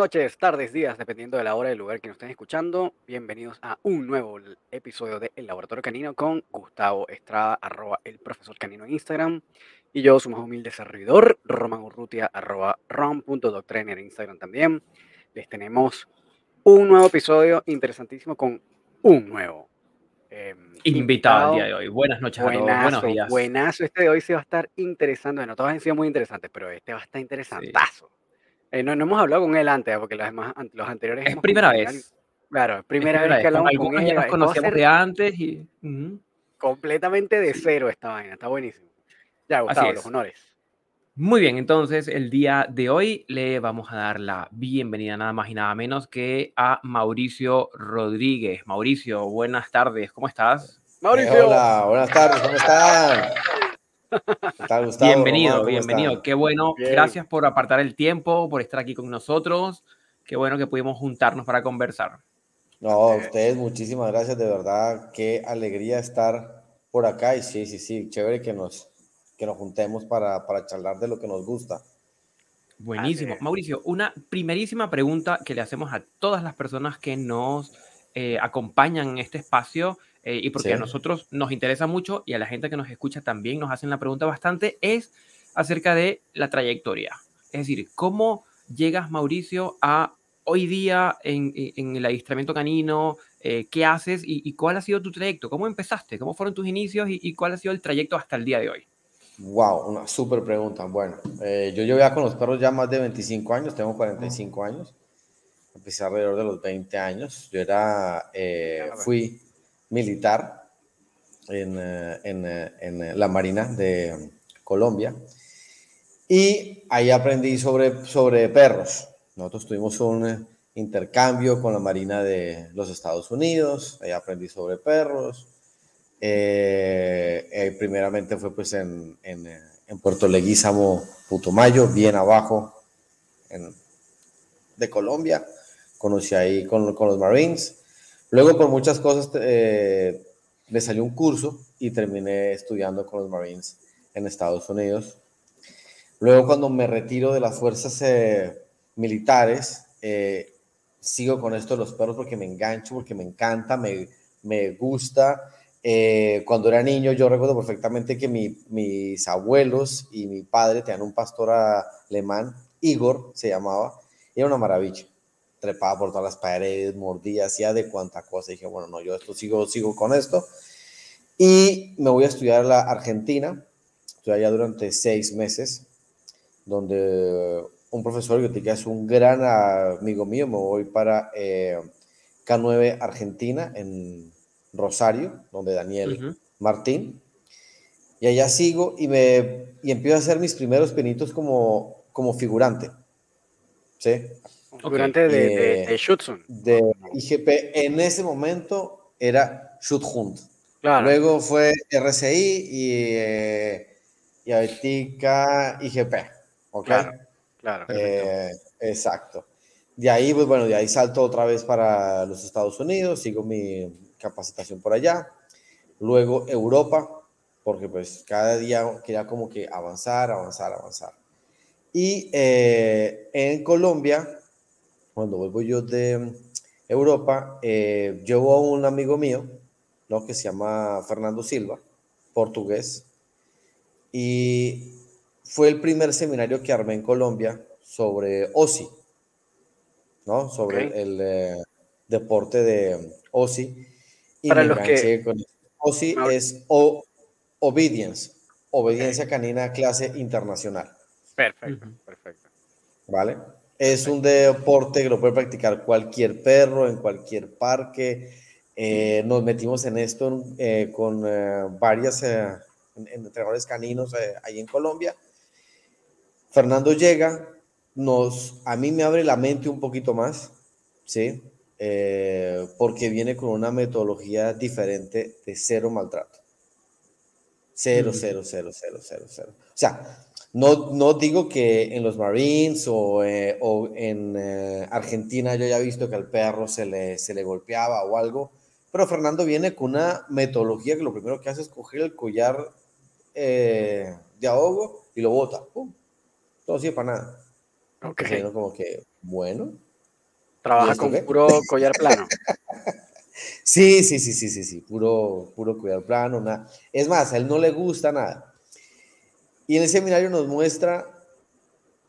Noches, tardes, días, dependiendo de la hora y el lugar que nos estén escuchando. Bienvenidos a un nuevo episodio de El Laboratorio Canino con Gustavo Estrada, arroba el profesor canino en Instagram. Y yo, su más humilde servidor, Roman Urrutia, arroba rom.doctrainer en Instagram también. Les tenemos un nuevo episodio interesantísimo con un nuevo eh, invitado el día de hoy. Buenas noches a todos. Buenos días. Buenazo. Este de hoy se va a estar interesante. Bueno, todos han sido muy interesantes, pero este va a estar interesantazo. Eh, no, no, hemos hablado con él antes, porque los, demás, los anteriores. Es primera vez. Claro, primera, vez que hablamos con, él. Ya nos conocíamos de antes y. Completamente de cero esta vaina, está buenísimo. Ya, Gustavo, los honores. Muy bien, entonces el día de hoy le vamos a dar la bienvenida nada más y nada menos que a Mauricio Rodríguez. Mauricio, buenas tardes, ¿cómo estás? Mauricio. hola, buenas tardes, ¿cómo están? Bienvenido, bienvenido. Qué bueno. Gracias por apartar el tiempo, por estar aquí con nosotros. Qué bueno que pudimos juntarnos para conversar. No, ustedes, muchísimas gracias, de verdad. Qué alegría estar por acá. Y sí, sí, sí, chévere que nos, que nos juntemos para, para charlar de lo que nos gusta. Buenísimo. Mauricio, una primerísima pregunta que le hacemos a todas las personas que nos eh, acompañan en este espacio eh, y porque a nosotros nos interesa mucho y a la gente que nos escucha también nos hacen la pregunta bastante, es acerca de la trayectoria. Es decir, ¿cómo llegas, Mauricio, a hoy día en, en el adiestramiento canino? Eh, ¿Qué haces y, cuál ha sido tu trayecto? ¿Cómo empezaste? ¿Cómo fueron tus inicios y, cuál ha sido el trayecto hasta el día de hoy? Wow, una súper pregunta. Bueno, eh, yo llevo ya con los perros ya más de 25 años, tengo 45 años. Empecé alrededor de los 20 años. Yo era, fui militar en, eh, en, eh, en eh, la Marina de Colombia. Y ahí aprendí sobre, sobre perros. Nosotros tuvimos un intercambio con la Marina de los Estados Unidos. Ahí aprendí sobre perros. primeramente fue pues en, en, en, Puerto Leguízamo, Putumayo, bien abajo de Colombia. Conocí ahí con, con los Marines. Luego, por muchas cosas, eh, me salió un curso y terminé estudiando con los Marines en Estados Unidos. Luego, cuando me retiro de las fuerzas eh, militares, eh, sigo con esto de los perros porque me engancho, porque me encanta, me, me gusta. cuando era niño, yo recuerdo perfectamente que mis abuelos y mi padre tenían un pastor alemán, Igor se llamaba, y era una maravilla trepaba por todas las paredes, mordía, hacía de cuánta cosa. Y dije, bueno, no, yo esto sigo, sigo con esto. Y me voy a estudiar a la Argentina. Estoy allá durante seis meses, donde un profesor que es un gran amigo mío, me voy para eh, K9 Argentina, en Rosario, donde Daniel Martín. Y allá sigo y, me, y empiezo a hacer mis primeros pinitos como, como figurante. ¿Sí? Durante de, de, de, IGP, en ese momento era Schutzhund. Claro. Luego fue RCI y, eh, y ahorita IGP. ¿Ok? Claro, claro. Eh, exacto. De ahí, pues bueno, de ahí salto otra vez para los Estados Unidos, sigo mi capacitación por allá. Luego Europa, porque pues cada día quería como que avanzar, avanzar, avanzar. Y eh, en Colombia cuando vuelvo yo de Europa, eh, llevo a un amigo mío, ¿no? Que se llama Fernando Silva, portugués, y fue el primer seminario que armé en Colombia sobre OSI, ¿no? Sobre el, eh, deporte de OSI. Y Para los que... Con OSI es Obedience, Obediencia Canina Clase Internacional. Perfecto, perfecto. ¿Vale? Es un deporte que lo puede practicar cualquier perro en cualquier parque. Eh, nos metimos en esto eh, con eh, varias entrenadores caninos ahí en Colombia. Fernando llega, nos, a mí me abre la mente un poquito más, ¿sí? porque viene con una metodología diferente de cero maltrato. Cero, cero, cero, cero, cero, cero. O sea, no, no digo que en los Marines o, eh, o en eh, Argentina yo haya visto que al perro se le, se le golpeaba o algo, pero Fernando viene con una metodología que lo primero que hace es coger el collar eh, de ahogo y lo bota. ¡Pum! Todo sirve para nada. Ok. como que, bueno. ¿Trabaja con puro collar plano? sí, sí, sí, sí, sí, sí, puro, puro collar plano. Nada. Es más, a él no le gusta nada. Y en el seminario nos muestra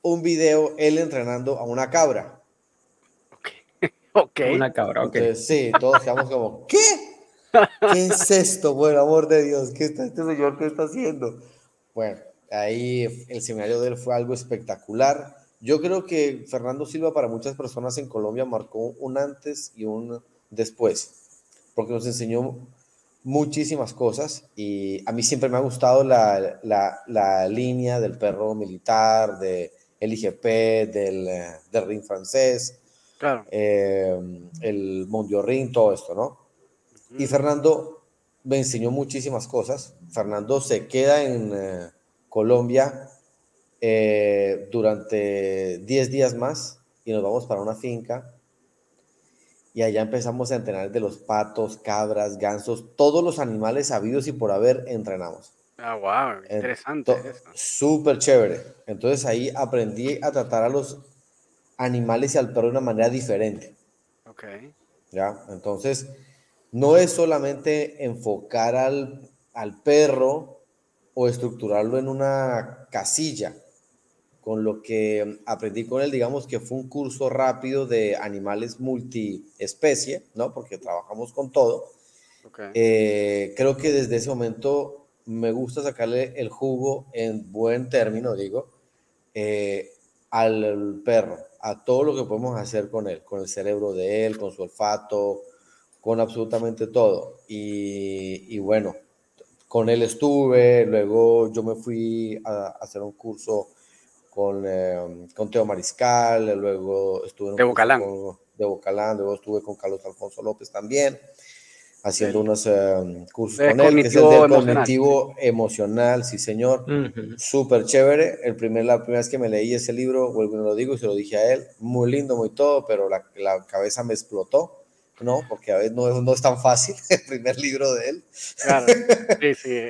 un video él entrenando a una cabra. Ok. Una cabra, ok. sí, todos quedamos como, ¿qué? ¿Qué es esto, por amor de Dios? ¿Qué está este señor qué está haciendo? Bueno, ahí el seminario de él fue algo espectacular. Yo creo que Fernando Silva para muchas personas en Colombia marcó un antes y un después, porque nos enseñó muchísimas cosas y a mí siempre me ha gustado la, la, la línea del perro militar, de el IGP, del, del ring francés, claro. eh, el Ring, todo esto, ¿no? Y Fernando me enseñó muchísimas cosas. Fernando se queda en eh, Colombia eh, durante 10 días más y nos vamos para una finca. Y allá empezamos a entrenar de los patos, cabras, gansos, todos los animales habidos y por haber entrenamos. Ah, wow, interesante. Súper chévere. Entonces ahí aprendí a tratar a los animales y al perro de una manera diferente. Ok. Ya, entonces no es solamente enfocar al, al perro o estructurarlo en una casilla. Con lo que aprendí con él, digamos que fue un curso rápido de animales multiespecie, ¿no? Porque trabajamos con todo. Okay. Eh, creo que desde ese momento me gusta sacarle el jugo en buen término, digo, eh, al perro, a todo lo que podemos hacer con él, con el cerebro de él, con su olfato, con absolutamente todo. Y, bueno, con él estuve, luego yo me fui a, hacer un curso con, eh, con Teo Mariscal, luego estuve de Bocalán. de Bocalán, luego estuve con Carlos Alfonso López también haciendo unos eh, cursos con él, que es el del cognitivo emocional, sí señor, súper chévere. El primer, la primera vez que me leí ese libro, vuelvo y lo digo y se lo dije a él, muy lindo, muy todo, pero la, la cabeza me explotó, ¿no? Porque a veces no, no, es tan fácil el primer libro de él. Claro, sí, sí.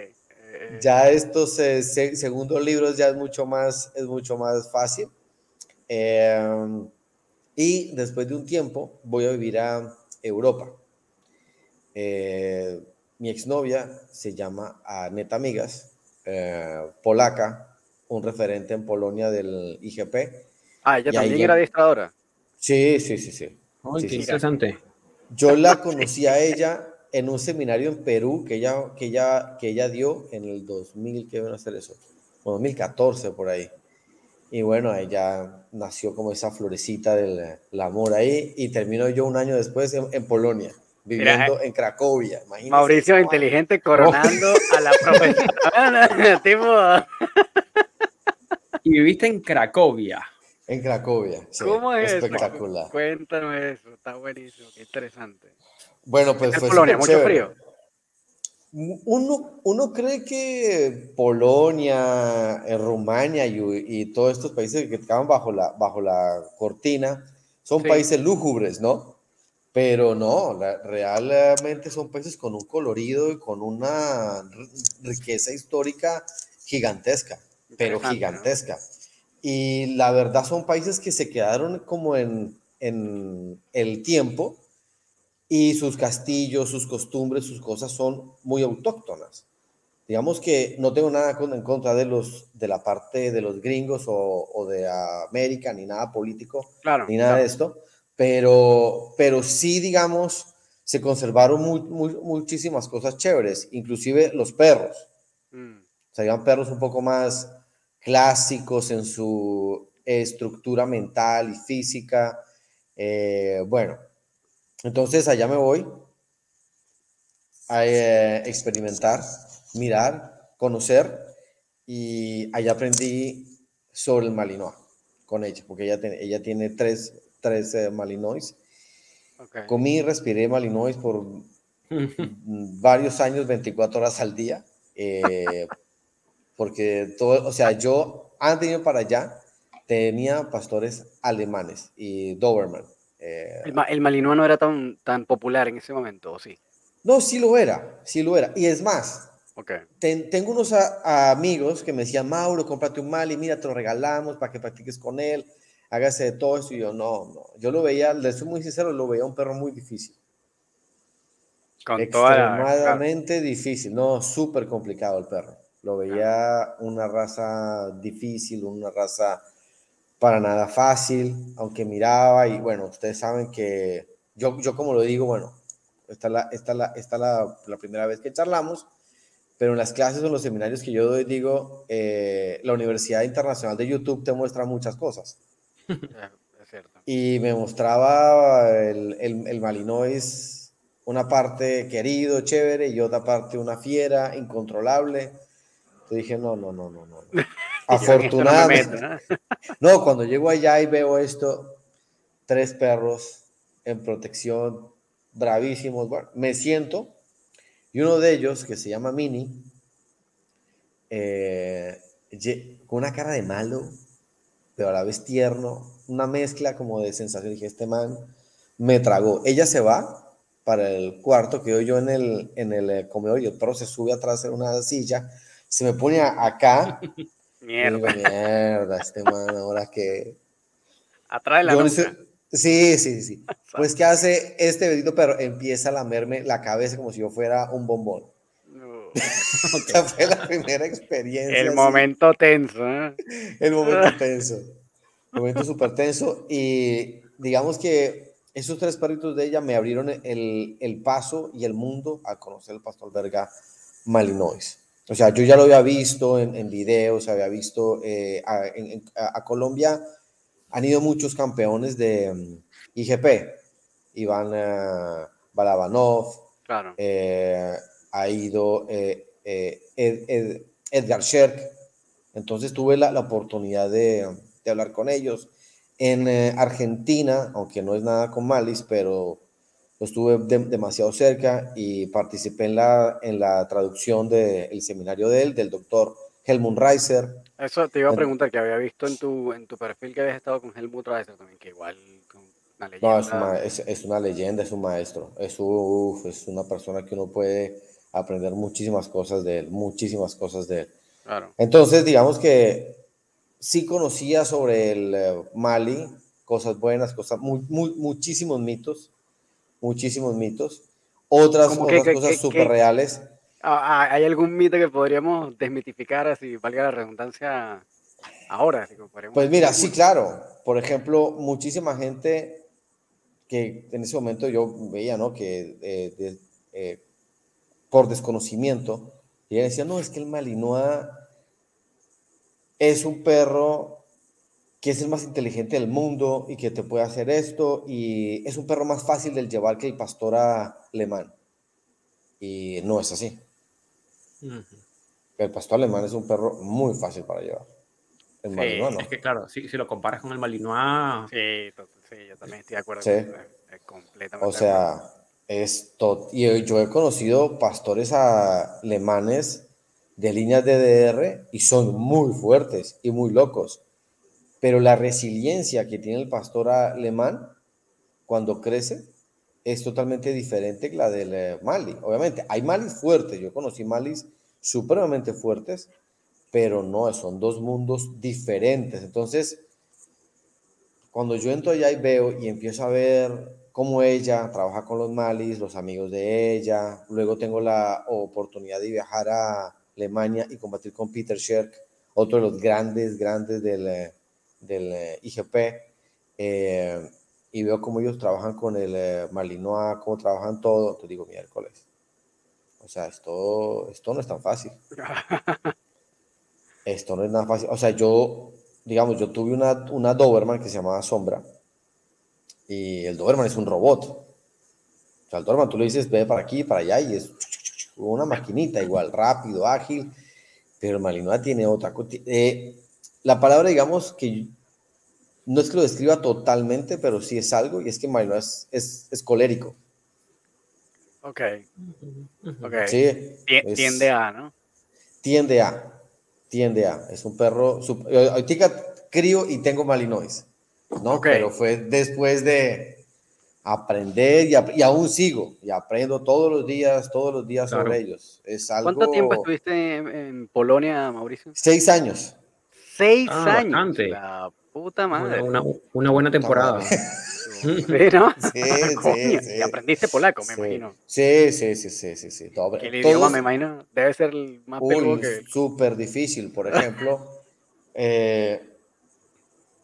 Eh, ya estos eh, segundos libros ya es mucho más, es mucho más fácil. Em, y después de un tiempo voy a vivir a Europa eh, mi exnovia se llama Aneta Amigas, eh, polaca, un referente en Polonia del IGP. Ah, ella también era adiestradora. Sí, sí, sí, sí. qué interesante. Yo la conocí a ella en un seminario en Perú que ella, que ella, que ella dio en el 2000, ¿qué van a hacer eso? 2014 por ahí. Y bueno, ella nació como esa florecita del, amor ahí y terminó yo un año después en Polonia viviendo en Cracovia. Mauricio inteligente coronando a la profesora. y viviste en Cracovia. En Cracovia. ¿Cómo es Espectacular. Cuéntame eso, está buenísimo, qué interesante. Bueno, pues fue Polonia, mucho frío. Uno, uno cree que Polonia, eh, Rumania y, y, todos estos países que estaban bajo la, bajo la cortina son países lúgubres, ¿no? Pero no, realmente son países con un colorido y con una riqueza histórica gigantesca, pero gigantesca. Y la verdad son países que se quedaron como en, en el tiempo y sus castillos, sus costumbres, sus cosas son muy autóctonas. Digamos que no tengo nada en contra de los de la parte de los gringos o, o de América, ni nada político, ni nada de esto, pero, pero sí, digamos, se conservaron muchísimas cosas chéveres, inclusive los perros. Mm. O perros un poco más clásicos en su estructura mental y física. Eh, bueno, entonces allá me voy a eh, experimentar, mirar, conocer y allá aprendí sobre el Malinois con ella, porque ella, ella tiene tres, tres Malinois. Comí y respiré Malinois por varios años, 24 horas al día, eh, porque todo, o sea, yo antes de ir para allá tenía pastores alemanes y Doberman. Eh, el, Malinois no era tan, tan popular en ese momento, ¿o sí? No, sí lo era, sí lo era. Y es más, okay. tengo unos amigos que me decían, Mauro, cómprate un Mali, mira, te lo regalamos para que practiques con él hágase todo eso. Y yo, no, no. Yo lo veía, le soy muy sincero, lo veía un perro muy difícil. Con Extremadamente difícil, no, súper complicado el perro. Lo veía una raza difícil, una raza para nada fácil, aunque miraba y bueno, ustedes saben que yo, yo como lo digo, bueno, esta es, la, esta la, esta la, la primera vez que charlamos, pero en las clases o en los seminarios que yo doy, digo, eh, la Universidad Internacional de YouTube te muestra muchas cosas. Es cierto. Y me mostraba el, el, el Malinois, una parte querido, chévere, y otra parte una fiera, incontrolable. Yo dije, no, no, no, no, no. Afortunadamente. no, cuando llego allá y veo esto, tres perros en protección, bravísimos, bueno, me siento, y uno de ellos, que se llama Mini, eh, con una cara de malo, pero a la vez tierno, una mezcla como de sensación, dije, este man me tragó. Ella se va para el cuarto, quedo yo en el, en el eh, comedor y el perro se sube atrás en una silla, se me pone acá. Mierda. mierda, este man, ahora que... Atrae la Sí, sí, sí. Pues, ¿qué hace este bendito perro? Empieza a lamerme la cabeza como si yo fuera un bombón. Esta fue la primera experiencia. El momento tenso. ¿eh? El momento tenso. El momento súper tenso. Y digamos que esos tres perritos de ella me abrieron el, el paso y el mundo a conocer el pastor verga Malinois. O sea, yo ya lo había visto en, en videos, había visto eh, a, a Colombia han ido muchos campeones de mm, IGP, Iván uh, Balabanov, eh, ha ido eh, Edgar Sherk, entonces tuve la, oportunidad de, hablar con ellos. En Argentina, aunque no es nada con Malis, pero estuve demasiado cerca y participé en la, en la traducción del seminario de él, del doctor Helmut Reiser, eso te iba a preguntar, que había visto en tu, en tu perfil que habías estado con Helmut Reiser también, que igual una leyenda. No, es una, es, una leyenda, es un maestro. Es, es una persona que uno puede aprender muchísimas cosas de él, muchísimas cosas de él. Claro. Entonces, digamos que sí conocía sobre el eh, Mali, cosas buenas, cosas, muy, muy, muchísimos mitos, muchísimos mitos. Otras, otras cosas súper reales. Ah, ah, ¿Hay algún mito que podríamos desmitificar, así valga la redundancia, ahora? pues mira, sí, claro. Por ejemplo, muchísima gente que en ese momento yo veía, ¿no? Que eh, eh, por desconocimiento, y ella decía, no, es que el Malinois es un perro que es el más inteligente del mundo y que te puede hacer esto, y es un perro más fácil de llevar que el pastor alemán. Y no es así. El pastor alemán es un perro muy fácil para llevar. El Malinois no. Es que claro, si, si lo comparas con el Malinois. Sí, sí, yo también estoy de acuerdo. Sí. completamente. O sea, es todo. Y yo he conocido pastores alemanes de líneas DDR y son muy fuertes y muy locos. Pero la resiliencia que tiene el pastor alemán cuando crece es totalmente diferente que la del eh, Mali. Obviamente, hay Malis fuertes, yo conocí Malis supremamente fuertes, pero no, son dos mundos diferentes. Entonces, cuando yo entro allá y veo y empiezo a ver cómo ella trabaja con los Malis, los amigos de ella, luego tengo la oportunidad de viajar a Alemania y combatir con Peter Scherk, otro de los grandes, grandes del, eh, del eh, IGP. Eh, y veo cómo ellos trabajan con el eh, Malinois, cómo trabajan todo, te digo miércoles. O sea, esto, esto no es tan fácil. esto no es nada fácil. O sea, yo, digamos, yo tuve una, una Doberman que se llamaba Sombra y el Doberman es un robot. O sea, el Doberman tú le dices, ve para aquí, para allá y es una maquinita igual, rápido, ágil, pero el Malinois tiene otra. Eh, la palabra, digamos, que no es que lo describa totalmente, pero sí es algo, y es que Milo es, es, colérico. Ok. okay. Sí, tiende a, ¿no? Tiende a, tiende a. Es un perro. Ahorita crío y tengo Malinois, ¿no? Pero fue después de aprender y, aún sigo y aprendo todos los días, todos los días sobre ellos. Es algo... ¿Cuánto tiempo estuviste en, Polonia, Mauricio? Seis años. Seis ah, años. Puta madre. Una, una, buena temporada. Sí, ¿no? Sí, sí, sí. aprendiste polaco, me imagino. Sí, sí, sí, sí, sí, sí. Todo, el idioma, me imagino, debe ser el más peludo que... Súper difícil, por ejemplo. eh,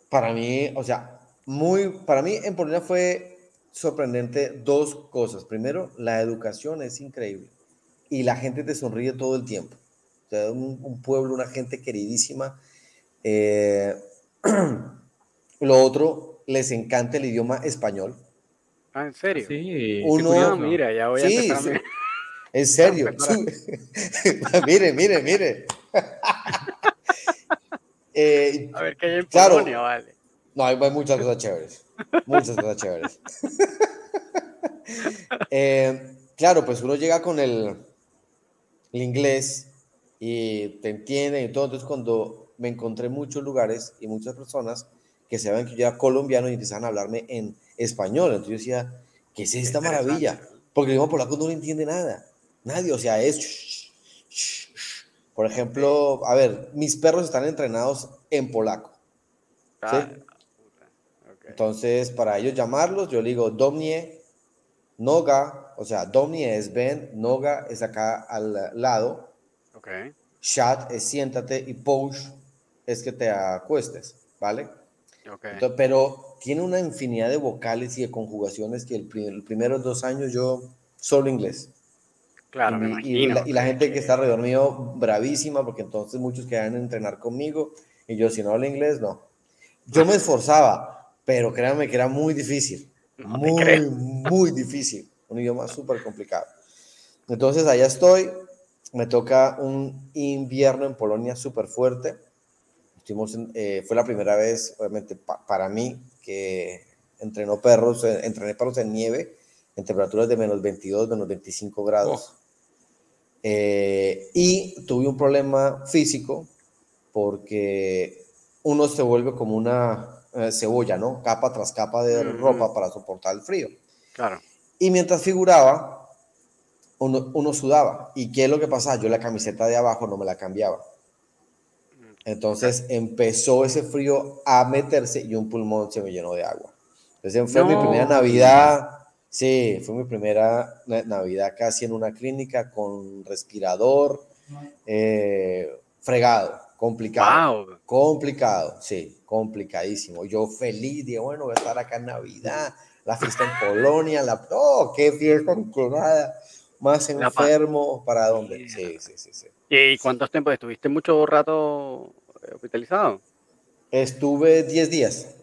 para mí, o sea, muy, para mí en Polonia fue sorprendente dos cosas. Primero, la educación es increíble y la gente te sonríe todo el tiempo. O sea, un, pueblo, una gente queridísima. Eh, lo otro, les encanta el idioma español. Ah, ¿en serio? Sí, Uno, mira, ya voy a empezar En serio. mire, mire, mire. Eh, a ver qué hay en Polonia, vale. No, hay, muchas cosas chéveres. Muchas cosas chéveres. Eh, claro, pues uno llega con el, el inglés y te entienden y todo. Entonces, cuando me encontré en muchos lugares y muchas personas que se que yo era colombiano y empezaban a hablarme en español, entonces yo decía, ¿qué es esta maravilla? Porque el idioma polaco no le entiende nada. Nadie, o sea, es... Por ejemplo, a ver, mis perros están entrenados en polaco. Ah, Entonces, para ellos llamarlos, yo le digo Domnie, Noga, o sea, Domnie es ven, Noga es acá al lado. Okay. Chat es siéntate y push es que te acuestes, ¿vale? Okay. pero tiene una infinidad de vocales y de conjugaciones que el, primeros dos años yo solo inglés. Claro, y, me imagino. Y la, gente que está alrededor mío, bravísima, porque entonces muchos querían entrenar conmigo y yo, si no hablo inglés, no. Yo me esforzaba, pero créanme que era muy difícil. muy, muy difícil. Un idioma súper complicado. Entonces, allá estoy. Me toca un invierno en Polonia súper fuerte. Estuvimos eh, fue la primera vez, obviamente, para mí, que entrenó perros, eh, entrené perros en nieve, en temperaturas de menos 22, menos 25 grados. Oh. Eh, y tuve un problema físico porque uno se vuelve como una eh, cebolla, ¿no? Capa tras capa de ropa para soportar el frío. Claro. Y mientras figuraba, uno, uno, sudaba. ¿Y qué es lo que pasaba? Yo la camiseta de abajo no me la cambiaba. Entonces empezó ese frío a meterse y un pulmón se me llenó de agua. Entonces fue mi primera Navidad. Sí, fue mi primera Navidad casi en una clínica con respirador, eh, fregado. Complicado. Complicado, sí, complicadísimo. Yo feliz, dije, bueno, voy a estar acá en Navidad, la fiesta en Polonia, la... ¡Oh, qué fiesta nada Más enfermo, ¿para dónde? Sí, sí, sí, sí. ¿Y cuántos tiempos estuviste mucho rato hospitalizado? Estuve 10 días.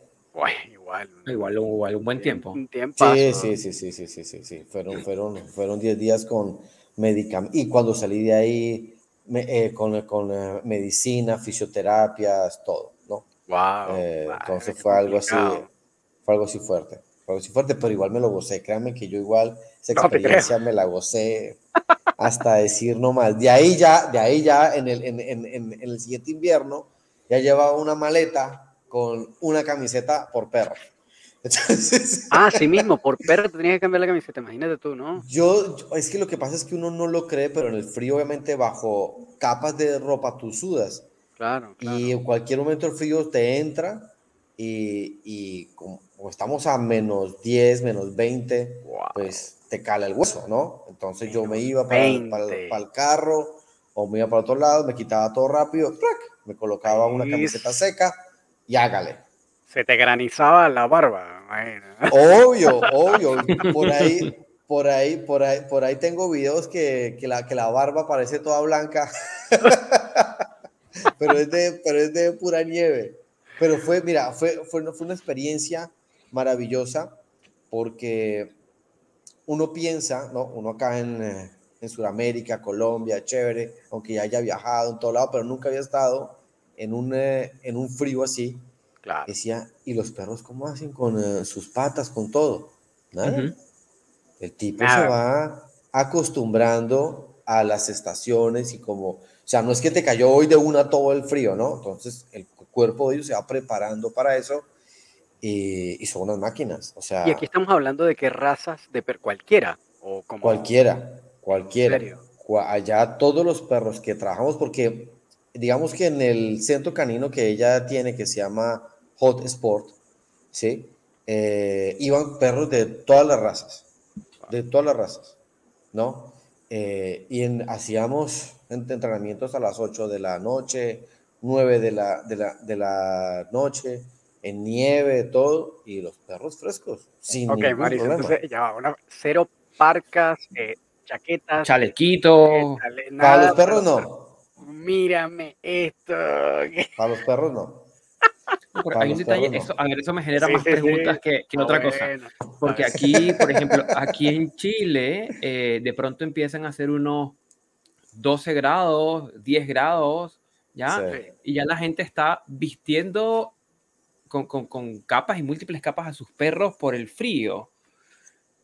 igual. Igual, igual, un buen tiempo. Un tiempo. Sí, sí, sí, sí, sí, sí, sí, sí. Fueron, fueron, fueron 10 días con medicamentos. Y cuando salí de ahí, eh, con, con eh, medicina, fisioterapias, todo, ¿no? Wow. Eh, entonces fue algo así, fue algo así fuerte, fue algo así fuerte, pero igual me lo gocé, créanme que yo igual esa experiencia me la gocé hasta decir no más. De ahí ya, de ahí ya en el, en, en, en el siguiente invierno ya llevaba una maleta con una camiseta por perro. ah, sí mismo, por perro te tenías que cambiar la camiseta, imagínate tú, ¿no? Yo, es que lo que pasa es que uno no lo cree, pero en el frío, obviamente, bajo capas de ropa tú sudas. Claro, Y en cualquier momento el frío te entra y, y como, estamos a menos 10, menos 20, pues te cala el hueso, ¿no? Entonces yo me iba para, para, el carro o me iba para otro lado, me quitaba todo rápido, me colocaba una camiseta seca y hágale. Se te granizaba la barba. Obvio, obvio. Por ahí, por ahí, por ahí, por ahí tengo videos que, que, la, que la barba parece toda blanca. pero, es de, pero es de pura nieve. Pero fue, mira, fue, fue, fue una experiencia maravillosa porque uno piensa, ¿no? Uno acá en, eh, en Sudamérica, Colombia, chévere, aunque ya haya viajado en todo lado, pero nunca había estado en un, eh, en un frío así Decía, ¿y los perros cómo hacen con eh, sus patas, con todo? El tipo se va acostumbrando a las estaciones y como, o sea, no es que te cayó hoy de una todo el frío, ¿no? Entonces el cuerpo de ellos se va preparando para eso y, son unas máquinas, o sea. Y aquí estamos hablando de qué razas de per cualquiera o como cualquiera, cualquiera. Allá todos los perros que trabajamos porque digamos que en el centro canino que ella tiene que se llama Hot Sport, ¿sí? Eh, iban perros de todas las razas, de todas las razas, ¿no? Eh, y en, hacíamos entrenamientos a las 8 de la noche, 9 de la, de la, de la noche, en nieve, todo, y los perros frescos, sin Ok, Maris, problema. entonces ya va, una, cero parcas, eh, chaquetas, Chalequito. eh, chale- Para los perros no, Mírame esto. para los perros no. Hay un detalle, no. eso, a ver, eso me genera Sí, más sí, preguntas sí. que, que Ah, otra cosa. Porque aquí, por ejemplo, aquí en Chile, eh, de pronto empiezan a hacer unos 12 grados, 10 grados, ¿ya? Sí. Y ya la gente está vistiendo con, con- con capas y múltiples capas a sus perros por el frío.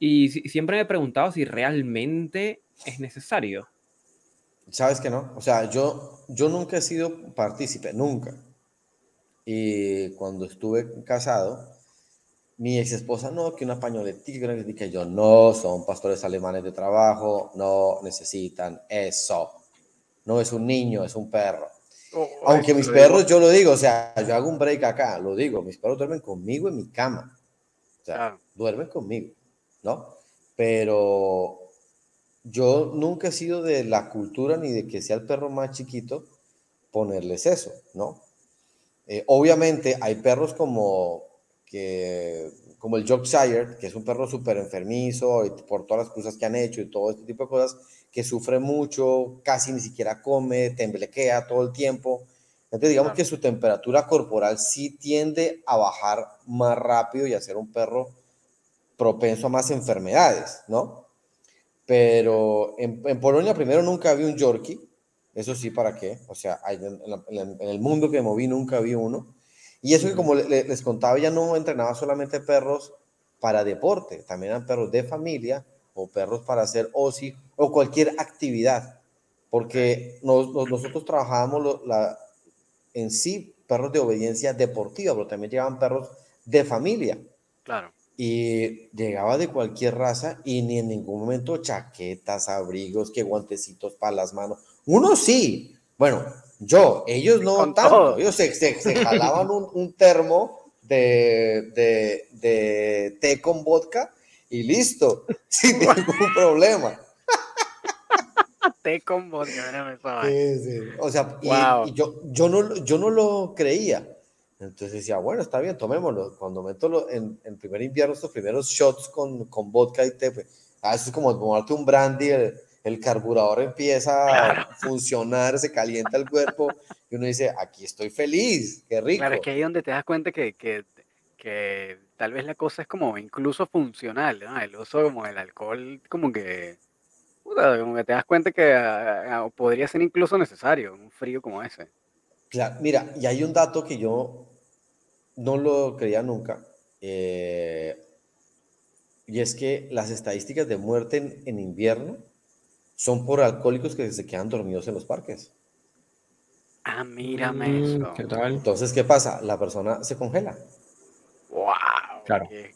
Y si- siempre me he preguntado si realmente es necesario. Sabes que no, o sea, yo, yo nunca he sido partícipe, nunca. Y cuando estuve casado, mi ex esposa, no, que una pañoletita, que yo, no, son pastores alemanes de trabajo, no necesitan eso. No es un niño, es un perro. Oh, Aunque mis perros, yo lo digo, o sea, yo hago un break acá, lo digo, mis perros duermen conmigo en mi cama. O sea, Claro. duermen conmigo, ¿no? Pero yo nunca he sido de la cultura ni de que sea el perro más chiquito ponerles eso, ¿no? Eh, obviamente hay perros como, que, como el Yorkshire, que es un perro súper enfermizo y por todas las cosas que han hecho y todo este tipo de cosas, que sufre mucho, casi ni siquiera come, temblequea todo el tiempo. Entonces digamos Claro. que su temperatura corporal sí tiende a bajar más rápido y a ser un perro propenso a más enfermedades, ¿no? Pero en, en Polonia primero nunca vi un Yorkie, eso sí, ¿para qué? O sea, en, la- en el mundo que me moví nunca vi uno. Y eso que como le- le- les contaba, ya no entrenaba solamente perros para deporte, también eran perros de familia o perros para hacer OSI o cualquier actividad, porque nos- nos- nosotros trabajábamos lo- la, en sí perros de obediencia deportiva, pero también llegaban perros de familia Claro. Y llegaba de cualquier raza y ni en ningún momento chaquetas, abrigos, que guantecitos para las manos. Uno sí, bueno, yo, ellos no Con tanto, todo. ellos se, se, se jalaban un, un termo de, de, de té con vodka y listo, sin ningún problema. Té con vodka, esa vaina. Sí, sí. O sea, y, Wow. y yo, yo, no, yo no lo creía. Entonces decía, bueno, está bien, tomémoslo. Cuando meto lo- en, en primer invierno estos primeros shots con, con vodka y té, pues, ah, eso es como tomarte un brandy, el, el carburador empieza a funcionar, se calienta el cuerpo y uno dice, aquí estoy feliz, qué rico. Claro, es que ahí donde te das cuenta que, que, que tal vez la cosa es como incluso funcional, ¿no? El uso como del alcohol, como que, puta, como que te das cuenta que ah, ah, podría ser incluso necesario un frío como ese. Claro, mira, y hay un dato que yo no lo creía nunca, eh, y es que las estadísticas de muerte en, en invierno son por alcohólicos que se quedan dormidos en los parques. Ah, mírame Mm, eso. ¿Qué tal? Entonces, ¿qué pasa? La persona se congela. Wow. Claro. Qué,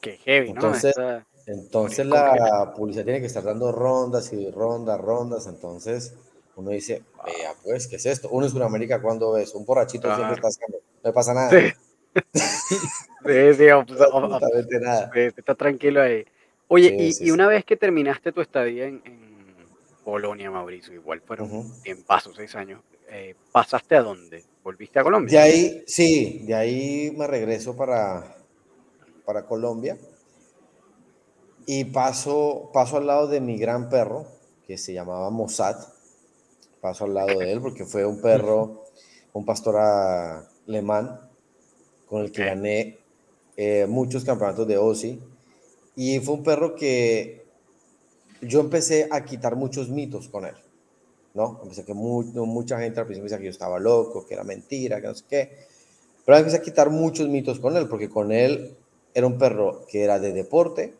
qué heavy, ¿no? Entonces, Esta- Entonces la policía tiene que estar dando rondas y rondas, rondas. Entonces uno dice, vea, pues, ¿qué es esto? Uno en Sudamérica, cuando ves? Un borrachito siempre está haciendo, no le pasa nada. Sí. Sí, sí, o- o- o- Absolutamente nada. sí, está tranquilo ahí. Oye, Sí, y, sí, y sí. una vez que terminaste tu estadía en, en Polonia, Mauricio, igual fueron Ujú. tiempazos, seis años, eh, ¿pasaste a dónde? ¿Volviste a De Colombia? ahí, sí, de ahí me regreso para, para Colombia y paso, paso al lado de mi gran perro, que se llamaba Mossad. Paso al lado de él porque fue un perro, un pastor alemán con el que gané eh, muchos campeonatos de OSI. Y fue un perro que yo empecé a quitar muchos mitos con él. ¿no? Empecé que mucha gente al principio decía que yo estaba loco, que era mentira, que no sé qué. Pero empecé a quitar muchos mitos con él, porque con él era un perro que era de deporte,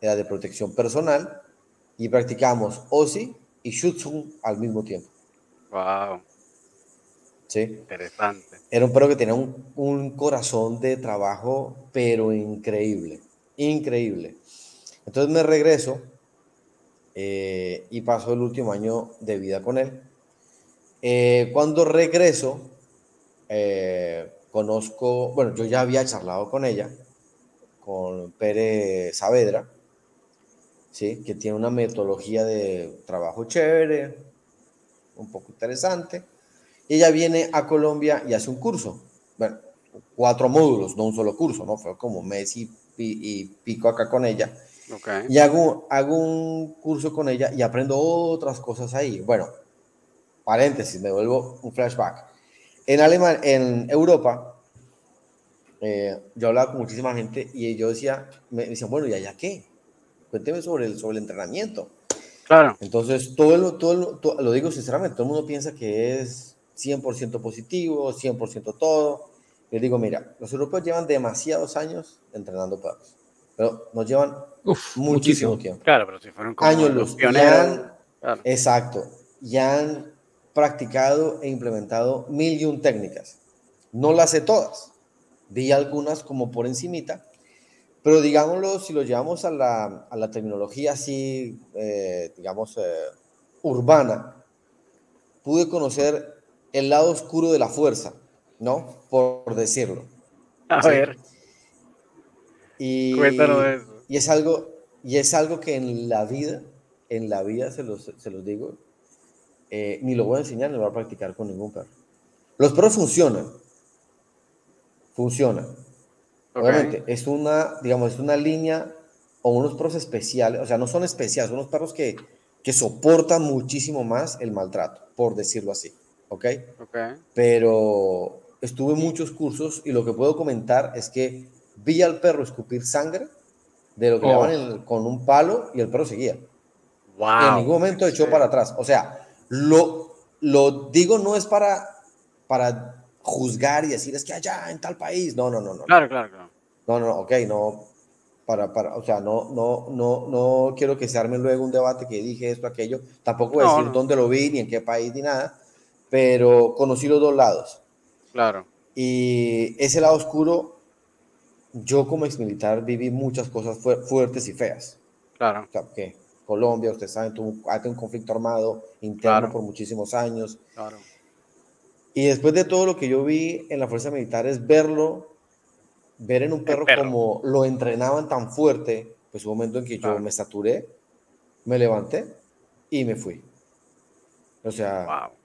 era de protección personal, y practicamos OSI y Shutsun al mismo tiempo. Wow, ¿sí? interesante. Era un perro que tenía un, un corazón de trabajo, pero increíble, increíble. Entonces me regreso eh, y paso el último año de vida con él. Eh, cuando regreso, eh, conozco, bueno, yo ya había charlado con ella, con Pere Saavedra, ¿sí? que tiene una metodología de trabajo chévere, un poco interesante. Ella viene a Colombia y hace un curso, bueno, cuatro módulos, no un solo curso, ¿no? Fue como mes y, pico acá con ella. Y hago, hago un curso con ella y aprendo otras cosas ahí. Bueno, paréntesis, me vuelvo un flashback. En, Alemania, en Europa, eh, yo hablaba con muchísima gente y yo decía, me decían, bueno, ¿y allá qué? Cuénteme sobre el, sobre el entrenamiento. Claro. Entonces, todo, todo, lo digo sinceramente, todo el mundo piensa que es 100% positivo, 100% todo. Les digo, mira, los europeos llevan demasiados años entrenando perros, pero nos llevan muchísimo, tiempo. Claro, pero si fueron como años los pioneros. Exacto, ya han practicado e implementado mil y un técnicas. No las sé todas, vi algunas como por encimita, pero digámoslo, si lo llevamos a la, a la terminología así, eh, digamos, eh, urbana, pude conocer el lado oscuro de la fuerza, ¿no? Por decirlo. A ver. Y, y es algo, y es algo que en la vida, en la vida se los, se los digo, eh, ni lo voy a enseñar ni lo voy a practicar con ningún perro. Los perros funcionan, funcionan, Obviamente, es una, digamos, es una línea o unos perros especiales, o sea, no son especiales, son unos perros que, que soportan muchísimo más el maltrato, por decirlo así, ¿ok? Ok. Pero estuve en muchos cursos y lo que puedo comentar es que vi al perro escupir sangre de lo que oh. llaman con un palo y el perro seguía. Wow. En ningún momento echó para atrás. O sea, lo, lo digo no es para, para juzgar y decir es que allá en tal país. No, no, no, no. Claro, claro, claro. No, no, ok, no. Para, para, o sea, no, no, no, no quiero que se arme luego un debate que dije esto, aquello. Tampoco voy a decir dónde lo vi, ni en qué país, ni nada. Pero conocí los dos lados. Claro. Y ese lado oscuro, yo como ex militar viví muchas cosas fuertes y feas. Claro. O sea, que Colombia, ustedes saben, tuvo un conflicto armado interno por muchísimos años. Claro. Y después de todo lo que yo vi en la fuerza militar es verlo, ver en un perro, como lo entrenaban tan fuerte, pues hubo un momento en que yo me saturé, me levanté y me fui. O sea, wow.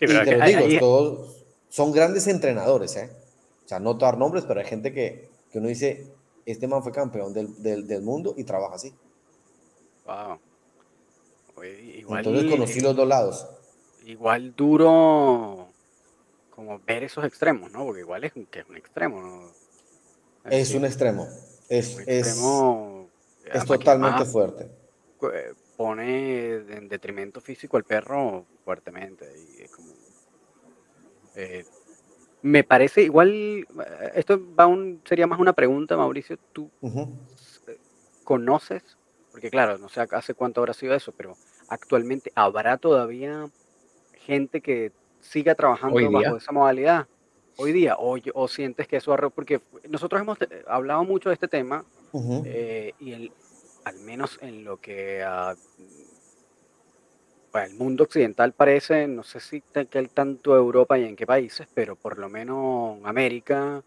Y te lo digo, todos son grandes entrenadores, ¿eh? O sea, no dar nombres, pero hay gente que, que uno dice, este man fue campeón del, del, del mundo y trabaja así. Wow. Entonces conocí los dos lados igual duro como ver esos extremos, ¿no? Porque igual es, que es un extremo, ¿no? Es, un extremo. Es, es, es totalmente fuerte. Pone en detrimento físico al perro fuertemente. Y es como, eh, me parece igual, eh, esto va un, sería más una pregunta, Mauricio, ¿tú conoces? Porque claro, no sé hace cuánto habrá sido eso, pero actualmente habrá todavía gente que siga trabajando bajo esa modalidad hoy día? O, o sientes que eso porque nosotros hemos eh, hablado mucho de este tema eh, y el, al menos en lo que a, el mundo occidental parece, no sé si que tanto Europa y en qué países, pero por lo menos América,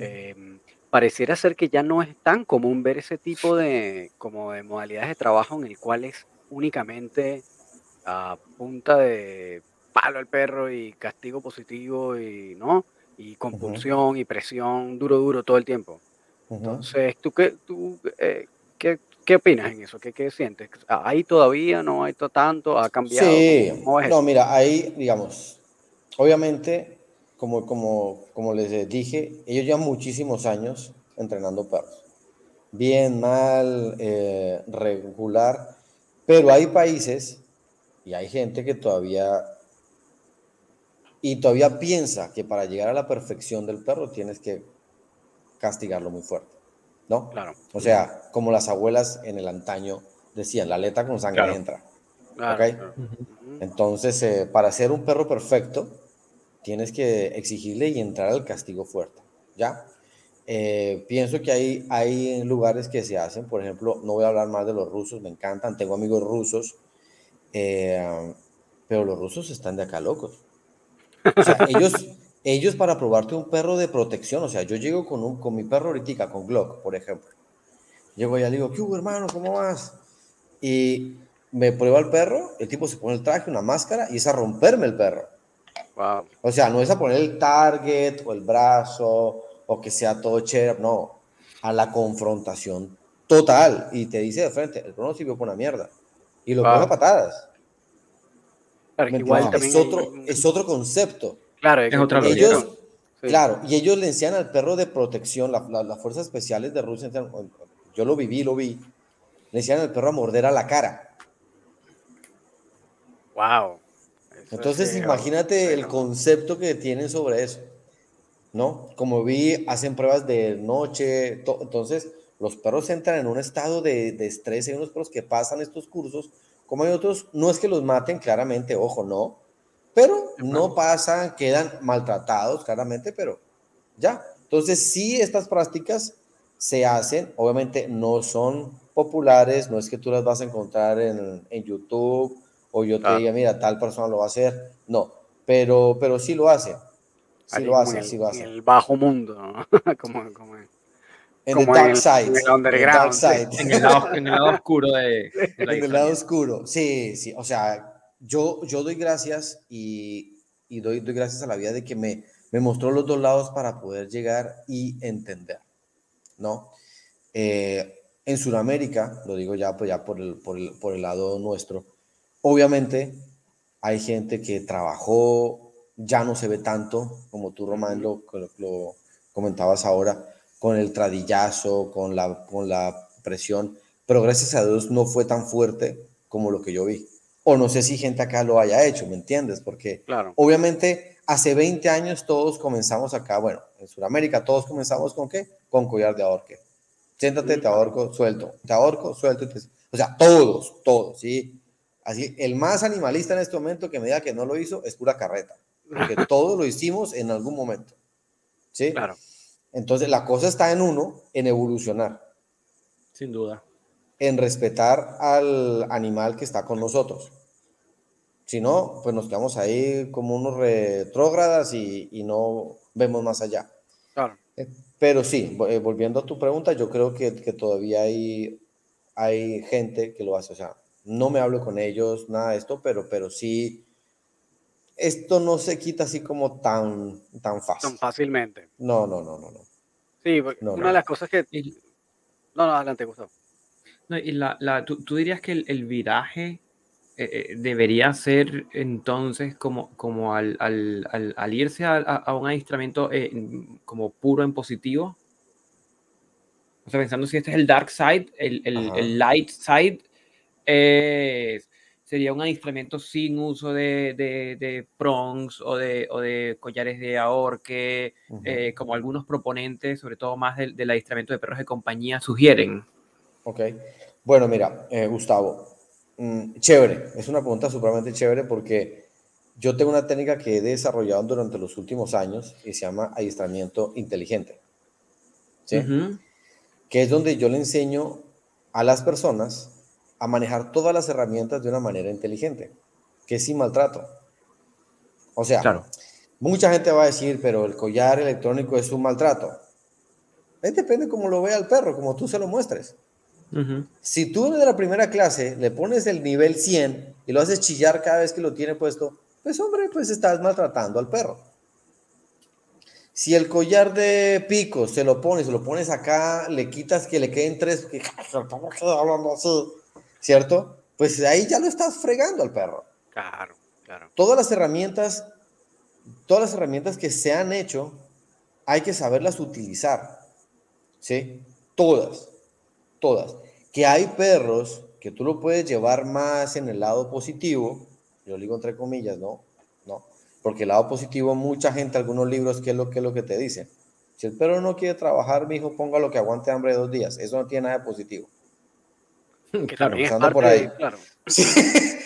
em, pareciera ser que ya no es tan común ver ese tipo de, como de modalidades de trabajo en el cual es únicamente a punta de palo al perro y castigo positivo y, ¿no? Y compulsión y presión duro, duro todo el tiempo. Entonces, ¿tú, qué, tú eh, qué, qué, opinas en eso? ¿Qué, ¿Qué, sientes? ¿Hay todavía? ¿No hay tanto? ¿Ha cambiado? Sí, no, mira, ahí, digamos, obviamente, como, como, como les dije, ellos llevan muchísimos años entrenando perros. Bien, mal, eh, regular, pero hay países y hay gente que todavía y todavía piensa que para llegar a la perfección del perro tienes que castigarlo muy fuerte, ¿no? Claro. O sea, como las abuelas en el antaño decían, la aleta con sangre entra. Claro, Entonces, eh, para ser un perro perfecto, tienes que exigirle y entrar al castigo fuerte, ¿ya? Eh, pienso que hay, hay lugares que se hacen, por ejemplo, no voy a hablar más de los rusos, me encantan, tengo amigos rusos, eh, pero los rusos están de acá locos. O sea, ellos, ellos para probarte un perro de protección, o sea, yo llego con, un, con mi perro ahorita, con Glock, por ejemplo. Llego allá y le digo, ¿qué hubo, hermano? ¿Cómo vas? Y me prueba el perro, el tipo se pone el traje, una máscara y es a romperme el perro. Wow. O sea, no es a poner el target o el brazo o que sea todo chévere, no, a la confrontación total. Y te dice de frente, el perro no sirvió por una mierda. Y lo wow. a patadas. igual es, otro, es otro concepto. Claro, es otra ellos, Claro, y ellos le enseñan al perro de protección, las fuerzas especiales de Rusia, yo lo viví, lo vi, le enseñan al perro a morder a la cara. Wow. Entonces, imagínate el concepto que tienen sobre eso, ¿no? Como vi, hacen pruebas de noche, entonces los perros entran en un estado de, de estrés, hay unos perros que pasan estos cursos, como hay otros, no es que los maten claramente, ojo, no, pero no pasan, quedan maltratados claramente, pero ya. Entonces, sí, estas prácticas se hacen, obviamente no son populares, no es que tú las vas a encontrar en, en YouTube o yo te diga, mira, tal persona lo va a hacer, no, pero, pero sí lo hace. Sí lo hace, sí lo hace. En el bajo mundo, ¿no? como, como, en el dark side. En el underground. En, el lado, en, el lado, oscuro de, En el lado oscuro, sí, sí. O sea, yo, yo doy gracias y, y doy, doy, gracias a la vida de que me, me mostró los dos lados para poder llegar y entender, ¿no? Eh, en Sudamérica, lo digo ya, pues ya por el, por el, por el lado nuestro, obviamente hay gente que trabajó, ya no se ve tanto, como tú, Román, lo, lo comentabas ahora, con el tradillazo, con la, con la presión, pero gracias a Dios no fue tan fuerte como lo que yo vi. O no sé si gente acá lo haya hecho, ¿me entiendes? Porque claro. obviamente hace 20 años todos comenzamos acá, bueno, en Sudamérica todos comenzamos con qué? Con collar de ahorque. Siéntate, te ahorco, suelto, te ahorco, suelto. O sea, todos, todos, ¿sí? Así, el más animalista en este momento que me diga que no lo hizo es pura carreta, porque todos lo hicimos en algún momento, ¿sí? Claro. Entonces, la cosa está en uno, en evolucionar. Sin duda. En respetar al animal que está con nosotros. Si no, pues nos quedamos ahí como unos retrógradas y, y no vemos más allá. Claro. Eh, pero sí, eh, volviendo a tu pregunta, yo creo que, que todavía hay, hay gente que lo hace. O sea, no me hablo con ellos, nada de esto, pero, pero sí esto no se quita así como tan, tan fácil. Tan fácilmente. No, no, no, no. no. Sí, una de las cosas que... No, no, adelante, Gustavo. No, y la, la, ¿tú, ¿tú, dirías que el, el viraje eh, eh, debería ser entonces como, como al, al, al, al irse a, a, un adiestramiento eh, como puro en positivo? O sea, pensando si este es el dark side, el, el, el light side, sería un adiestramiento sin uso de, de, de prongs o de, o de, collares de ahorque, uh -huh. como algunos proponentes, sobre todo más del, del, adiestramiento de perros de compañía, sugieren. Ok. Bueno, mira, eh, Gustavo, mmm, chévere, es una pregunta supremamente chévere porque yo tengo una técnica que he desarrollado durante los últimos años y se llama adiestramiento inteligente. ¿sí? Uh -huh. Que es donde yo le enseño a las personas a manejar todas las herramientas de una manera inteligente, que es sin maltrato. O sea, claro. mucha gente va a decir, pero el collar electrónico es un maltrato. Es depende cómo lo vea el perro, como tú se lo muestres. Uh -huh. Si tú de la primera clase le pones el nivel 100 y lo haces chillar cada vez que lo tiene puesto, pues hombre, pues estás maltratando al perro. Si el collar de pico se lo pones, se lo pones acá, le quitas que le queden tres, que ¿cierto? Pues ahí ya lo estás fregando al perro. Claro, claro. Todas las herramientas, todas las herramientas que se han hecho, hay que saberlas utilizar, ¿sí? Todas, todas. Que hay perros que tú lo puedes llevar más en el lado positivo, yo digo entre comillas, ¿no? No, porque el lado positivo, mucha gente, algunos libros, ¿qué es lo que, es lo que te dicen? Si el perro no quiere trabajar, mi hijo, póngalo que aguante hambre dos días. Eso no tiene nada de positivo. Claro, empezando por ahí. De, claro. Sí,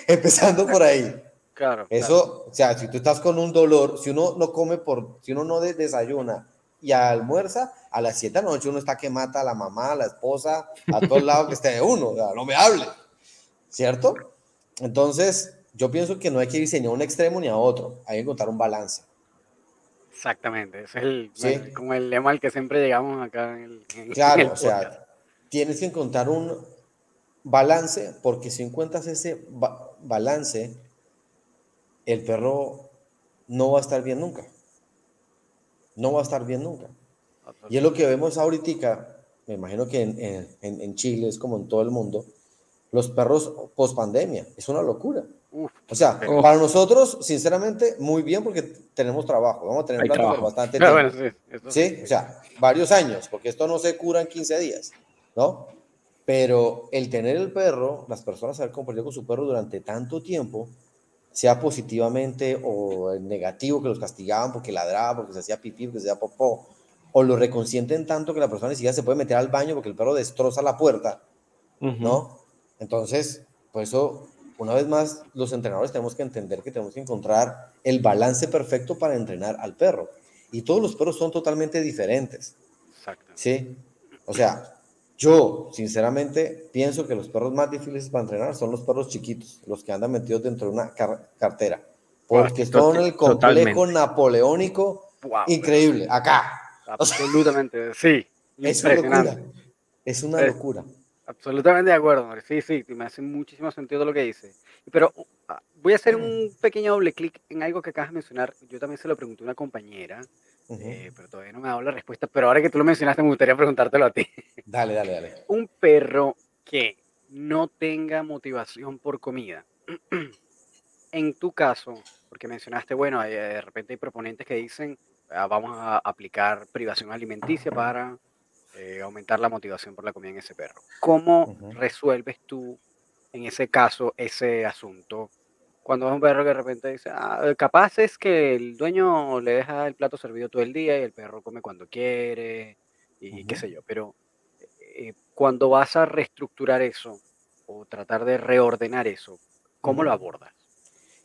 empezando por ahí. Claro. Eso, claro. o sea, si tú estás con un dolor, si uno no come por, si uno no desayuna y almuerza, a las 7 de la noche uno está que mata a la mamá, a la esposa, a todo el lado que esté de uno, o sea, no me hable, ¿cierto? Entonces, yo pienso que no hay que diseñar un extremo ni a otro, hay que encontrar un balance. Exactamente, ese es el, como el lema al que siempre llegamos acá. En el, claro, o sea, tienes que encontrar un balance, porque si encuentras ese balance, el perro no va a estar bien nunca. No va a estar bien nunca. Y es lo que vemos ahorita, me imagino que en, en Chile es como en todo el mundo, los perros post pandemia, es una locura o sea, para nosotros, sinceramente, muy bien porque tenemos trabajo. Vamos a tener plata por bastante ah, tiempo. sí, o sea, varios años, porque esto no se cura en 15 días, ¿no? Pero el tener el perro, las personas haber compartido con su perro durante tanto tiempo, sea positivamente o negativo, que los castigaban porque ladraba, porque se hacía pipí, porque se hacía popó, o lo reconsienten tanto que la persona ni siquiera se puede meter al baño porque el perro destroza la puerta, ¿no? Entonces, pues eso una vez más, los entrenadores tenemos que entender que tenemos que encontrar el balance perfecto para entrenar al perro. Y todos los perros son totalmente diferentes. Exacto. Sí. O sea, yo, sinceramente, pienso que los perros más difíciles para entrenar son los perros chiquitos, los que andan metidos dentro de una cartera. Porque son el complejo napoleónico increíble. Acá. Absolutamente, sí. Es una locura. Es una locura. Absolutamente de acuerdo, Sí, sí, me hace muchísimo sentido lo que dice. Pero uh, ah, voy a hacer un pequeño doble clic en algo que acabas de mencionar. Yo también se lo pregunté a una compañera, eh, pero todavía no me ha dado la respuesta. Pero ahora que tú lo mencionaste, me gustaría preguntártelo a ti. Dale, dale, dale. Un perro que no tenga motivación por comida. en tu caso, porque mencionaste, bueno, de repente hay proponentes que dicen, ah, vamos a aplicar privación alimenticia para eh, aumentar la motivación por la comida en ese perro. ¿Cómo resuelves tú en ese caso ese asunto? Cuando es un perro que de repente dice, ah, capaz es que el dueño le deja el plato servido todo el día y el perro come cuando quiere y qué sé yo, pero eh, cuando vas a reestructurar eso o tratar de reordenar eso, ¿cómo lo abordas?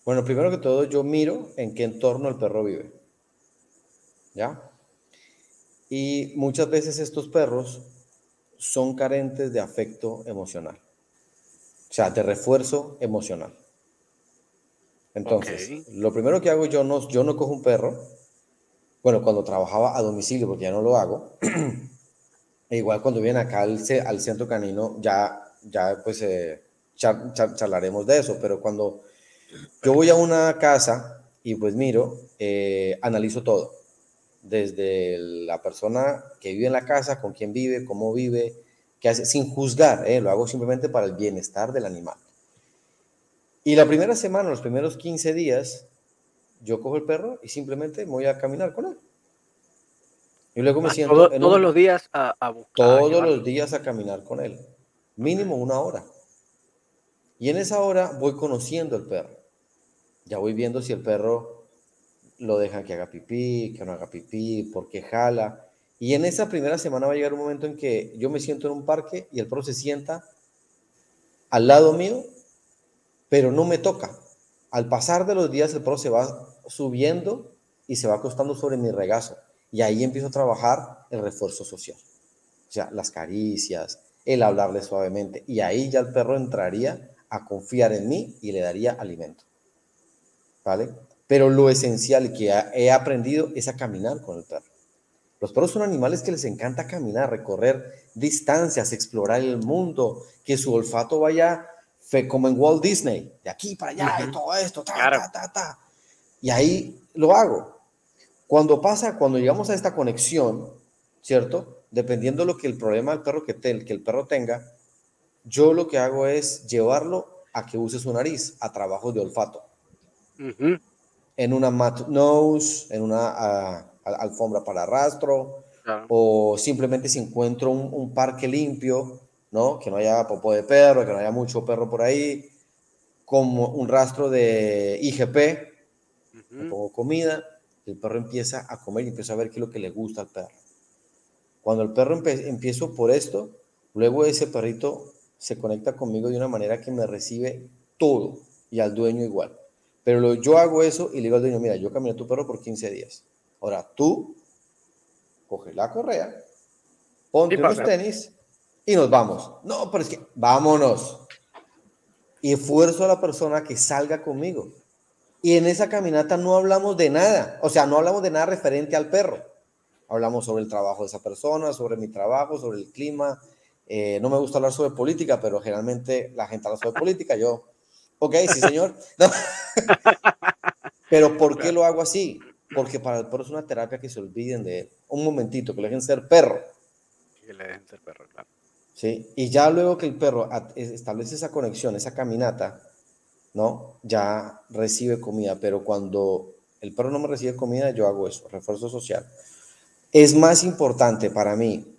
Bueno, primero que todo yo miro en qué entorno el perro vive. ¿Ya? Y muchas veces estos perros son carentes de afecto emocional, o sea, de refuerzo emocional. Entonces, lo primero que hago yo no, yo no cojo un perro, bueno, cuando trabajaba a domicilio, porque ya no lo hago, e igual cuando vienen acá al, al, centro canino, ya, ya pues eh, charlaremos de eso, pero cuando yo voy a una casa y pues miro, eh, analizo todo desde la persona que vive en la casa, con quién vive, cómo vive, qué hace, sin juzgar, ¿eh? lo hago simplemente para el bienestar del animal. Y la primera semana, los primeros 15 días, yo cojo el perro y simplemente voy a caminar con él. Y luego me ah, siento... todos los días a, a buscar. Todos los días a caminar con él. Mínimo una hora. Y en esa hora voy conociendo el perro. Ya voy viendo si el perro lo dejan que haga pipí, que no haga pipí, porque jala. Y en esa primera semana va a llegar un momento en que yo me siento en un parque y el perro se sienta al lado mío, pero no me toca. Al pasar de los días el perro se va subiendo y se va acostando sobre mi regazo. Y ahí empiezo a trabajar el refuerzo social. O sea, las caricias, el hablarle suavemente. Y ahí ya el perro entraría a confiar en mí y le daría alimento. ¿Vale? pero lo esencial que he aprendido es a caminar con el perro. Los perros son animales que les encanta caminar, recorrer distancias, explorar el mundo, que su olfato vaya como en Walt Disney, de aquí para allá, y todo esto, ta, ta, ta, ta. Y ahí lo hago. Cuando pasa, cuando llegamos a esta conexión, ¿cierto? Dependiendo de lo que el problema del perro que, que el perro tenga, yo lo que hago es llevarlo a que use su nariz, a trabajos de olfato en una mat nose, en una ah, alfombra para rastro, o simplemente si encuentro un, parque limpio, ¿no? Que no haya popo de perro, que no haya mucho perro por ahí, como un rastro de IGP, le pongo comida, el perro empieza a comer y empieza a ver qué es lo que le gusta al perro. Cuando el perro empiezo por esto, luego ese perrito se conecta conmigo de una manera que me recibe todo y al dueño igual. Pero yo hago eso y le digo al dueño, mira, yo caminé a tu perro por 15 días. Ahora tú coge la correa, ponte los tenis y nos vamos. No, pero es que vámonos. Y esfuerzo a la persona que salga conmigo. Y en esa caminata no hablamos de nada, o sea, no hablamos de nada referente al perro. Hablamos sobre el trabajo de esa persona, sobre mi trabajo, sobre el clima. Eh, no me gusta hablar sobre política, pero generalmente la gente habla sobre política. Yo, ok, sí, señor. Pero ¿por qué lo hago así? Porque para el perro es una terapia que se olviden de un momentito, que le dejen ser perro. Que le dejen ser perro, claro. Sí, y ya luego que el perro establece esa conexión, esa caminata, ¿no? Ya recibe comida, pero cuando el perro no me recibe comida, yo hago eso, refuerzo social. Es más importante para mí,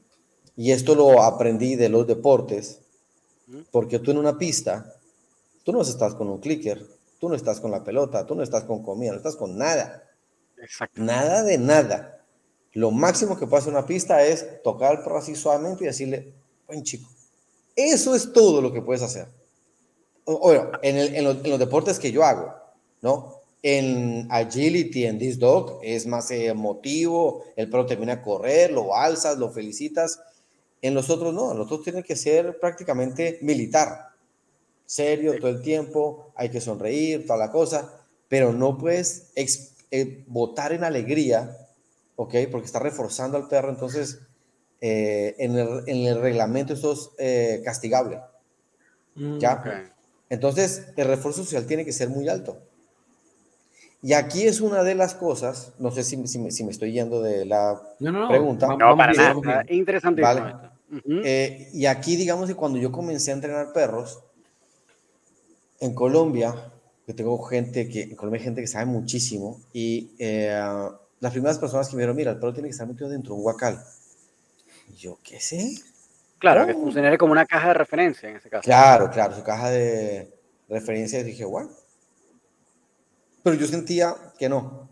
y esto lo aprendí de los deportes, porque tú en una pista, tú no estás con un clicker, tú no estás con la pelota, tú no estás con comida, no estás con nada. Nada de nada. Lo máximo que puede hacer una pista es tocar al perro así suavemente y decirle, buen chico. Eso es todo lo que puedes hacer. Bueno, en, en, los, deportes que yo hago, ¿no? En agility, en this dog, es más emotivo, el perro termina a correr, lo alzas, lo felicitas. En los otros no, los otros tienen que ser prácticamente militar, serio todo el tiempo, hay que sonreír, toda la cosa, pero no puedes eh, votar en alegría, ¿ok? Porque está reforzando al perro, entonces eh, en, el, en, el, reglamento esto es eh, castigable. Mm, ¿Ya? Entonces, el refuerzo social tiene que ser muy alto. Y aquí es una de las cosas, no sé si, si, me, si me, estoy yendo de la pregunta. No, para nada, interesante. Vale. y aquí, digamos que cuando yo comencé a entrenar perros, en Colombia, que tengo gente que, en Colombia hay gente que sabe muchísimo, y eh, las primeras personas que me dijeron, mira, el perro tiene que estar metido dentro de un guacal. Y yo, ¿qué sé? Claro, que funcionaría como una caja de referencia en ese caso. Claro, claro, su caja de referencia, y dije, bueno. Pero yo sentía que no.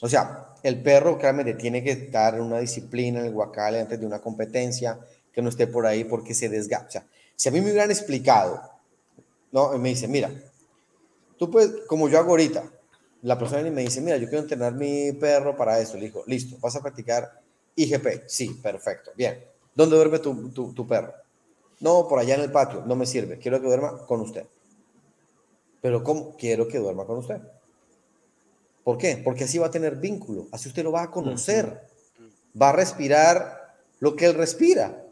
O sea, el perro claramente tiene que estar en una disciplina en el guacal antes de una competencia, que no esté por ahí porque se desgasta. O sea, si a mí me hubieran explicado no, me dice, mira, tú puedes, como yo hago ahorita, la persona me dice, mira, yo quiero entrenar mi perro para esto. Le digo, listo, vas a practicar IGP. Sí, perfecto, bien. ¿Dónde duerme tu, tu, perro? No, por allá en el patio, no me sirve. Quiero que duerma con usted. Pero ¿cómo? Quiero que duerma con usted. ¿Por qué? Porque así va a tener vínculo, así usted lo va a conocer, va a respirar lo que él respira,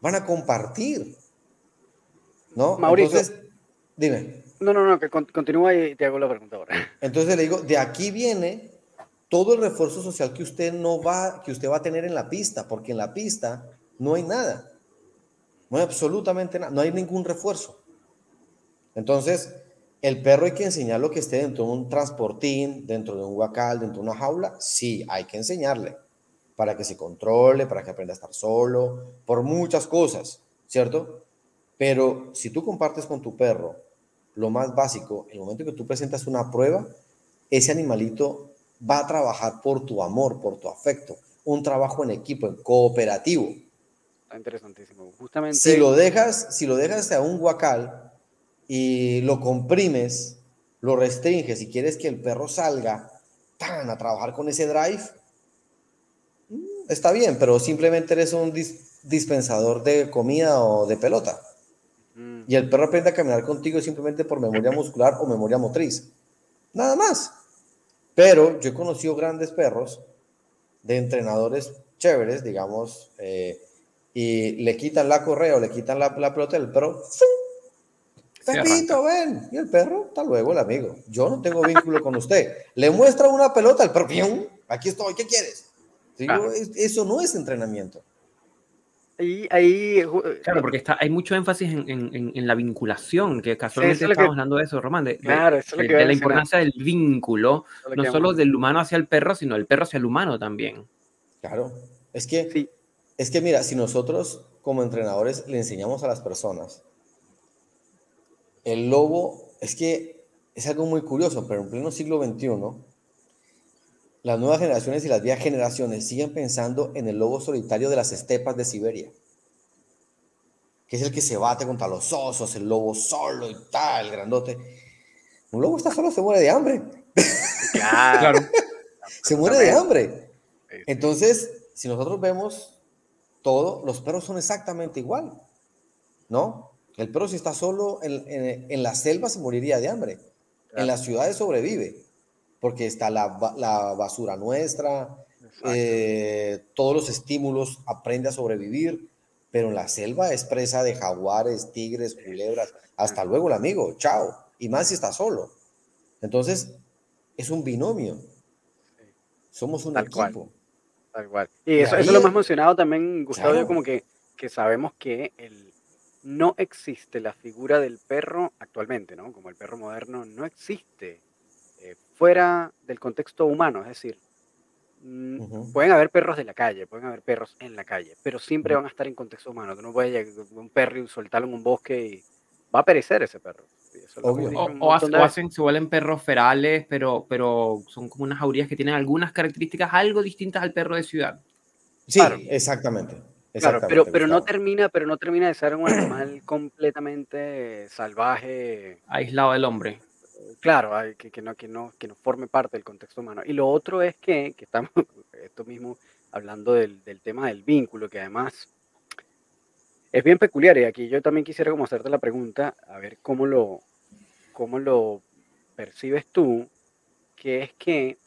van a compartir. ¿No? Mauricio, Entonces, Dime. No, no, no, que continúa y te hago la pregunta ahora. Entonces le digo, de aquí viene todo el refuerzo social que usted no va, que usted va a tener en la pista, porque en la pista no hay nada. No hay absolutamente nada, no hay ningún refuerzo. Entonces, el perro hay que enseñarlo que esté dentro de un transportín, dentro de un guacal, dentro de una jaula. Sí, hay que enseñarle para que se controle, para que aprenda a estar solo, por muchas cosas, ¿cierto? Pero si tú compartes con tu perro lo más básico, el momento que tú presentas una prueba, ese animalito va a trabajar por tu amor, por tu afecto, un trabajo en equipo, en cooperativo. Está interesantísimo. Justamente. Si lo dejas, si lo dejas a un guacal y lo comprimes, lo restringes y quieres que el perro salga tan a trabajar con ese drive, mm, está bien, pero simplemente eres un dispensador de comida o de pelota. Mm. Y el perro aprende a caminar contigo simplemente por memoria muscular o memoria motriz. Nada más. Pero yo he conocido grandes perros de entrenadores chéveres, digamos, eh, y le quitan la correa o le quitan la, la pelota del perro. Pepito, ven. Y el perro, hasta luego, el amigo. Yo no tengo vínculo con usted. Le muestra una pelota, al perro, aquí estoy, ¿qué quieres? Eso no es entrenamiento. Ahí, ahí, eh, claro, porque está, hay mucho énfasis en, en, en la vinculación, que casualmente estamos hablando de eso, Román, de, claro, de, la importancia del vínculo, no solo del humano hacia el perro, sino del perro hacia el humano también. Claro, es que, sí. es que mira, si nosotros como entrenadores le enseñamos a las personas, el lobo, es que es algo muy curioso, pero en pleno siglo XXI, las nuevas generaciones y las viejas generaciones siguen pensando en el lobo solitario de las estepas de Siberia, que es el que se bate contra los osos, el lobo solo y tal, grandote. Un lobo está solo, se muere de hambre. Claro. se muere de hambre. Entonces, si nosotros vemos todo, los perros son exactamente igual, ¿no? El perro si está solo en, en la selva se moriría de hambre. En las ciudades sobrevive, porque está la, la basura nuestra, eh, todos los estímulos, aprende a sobrevivir, pero en la selva es presa de jaguares, tigres, culebras. Hasta luego, el amigo, chao. Y más si está solo. Entonces, es un binomio. Somos un equipo. Tal cual. Y eso, eso, lo hemos mencionado también, Gustavo, como que, que sabemos que el, no existe la figura del perro actualmente, ¿no? Como el perro moderno no existe fuera del contexto humano, es decir, mm, pueden haber perros de la calle, pueden haber perros en la calle, pero siempre van a estar en contexto humano. Tú no puedes llegar un perro y soltarlo en un bosque y va a perecer ese perro. O, hacen, se vuelven perros ferales, pero, pero son como unas jaurías que tienen algunas características algo distintas al perro de ciudad. Sí, exactamente. Claro, pero, pero, no termina, pero no termina de ser un animal completamente salvaje. Aislado del hombre. Claro, que, que, no, que, no, que no forme parte del contexto humano. Y lo otro es que, que estamos, esto mismo, hablando del, del, tema del vínculo, que además es bien peculiar. Y aquí yo también quisiera como hacerte la pregunta, a ver cómo lo, cómo lo percibes tú, que es que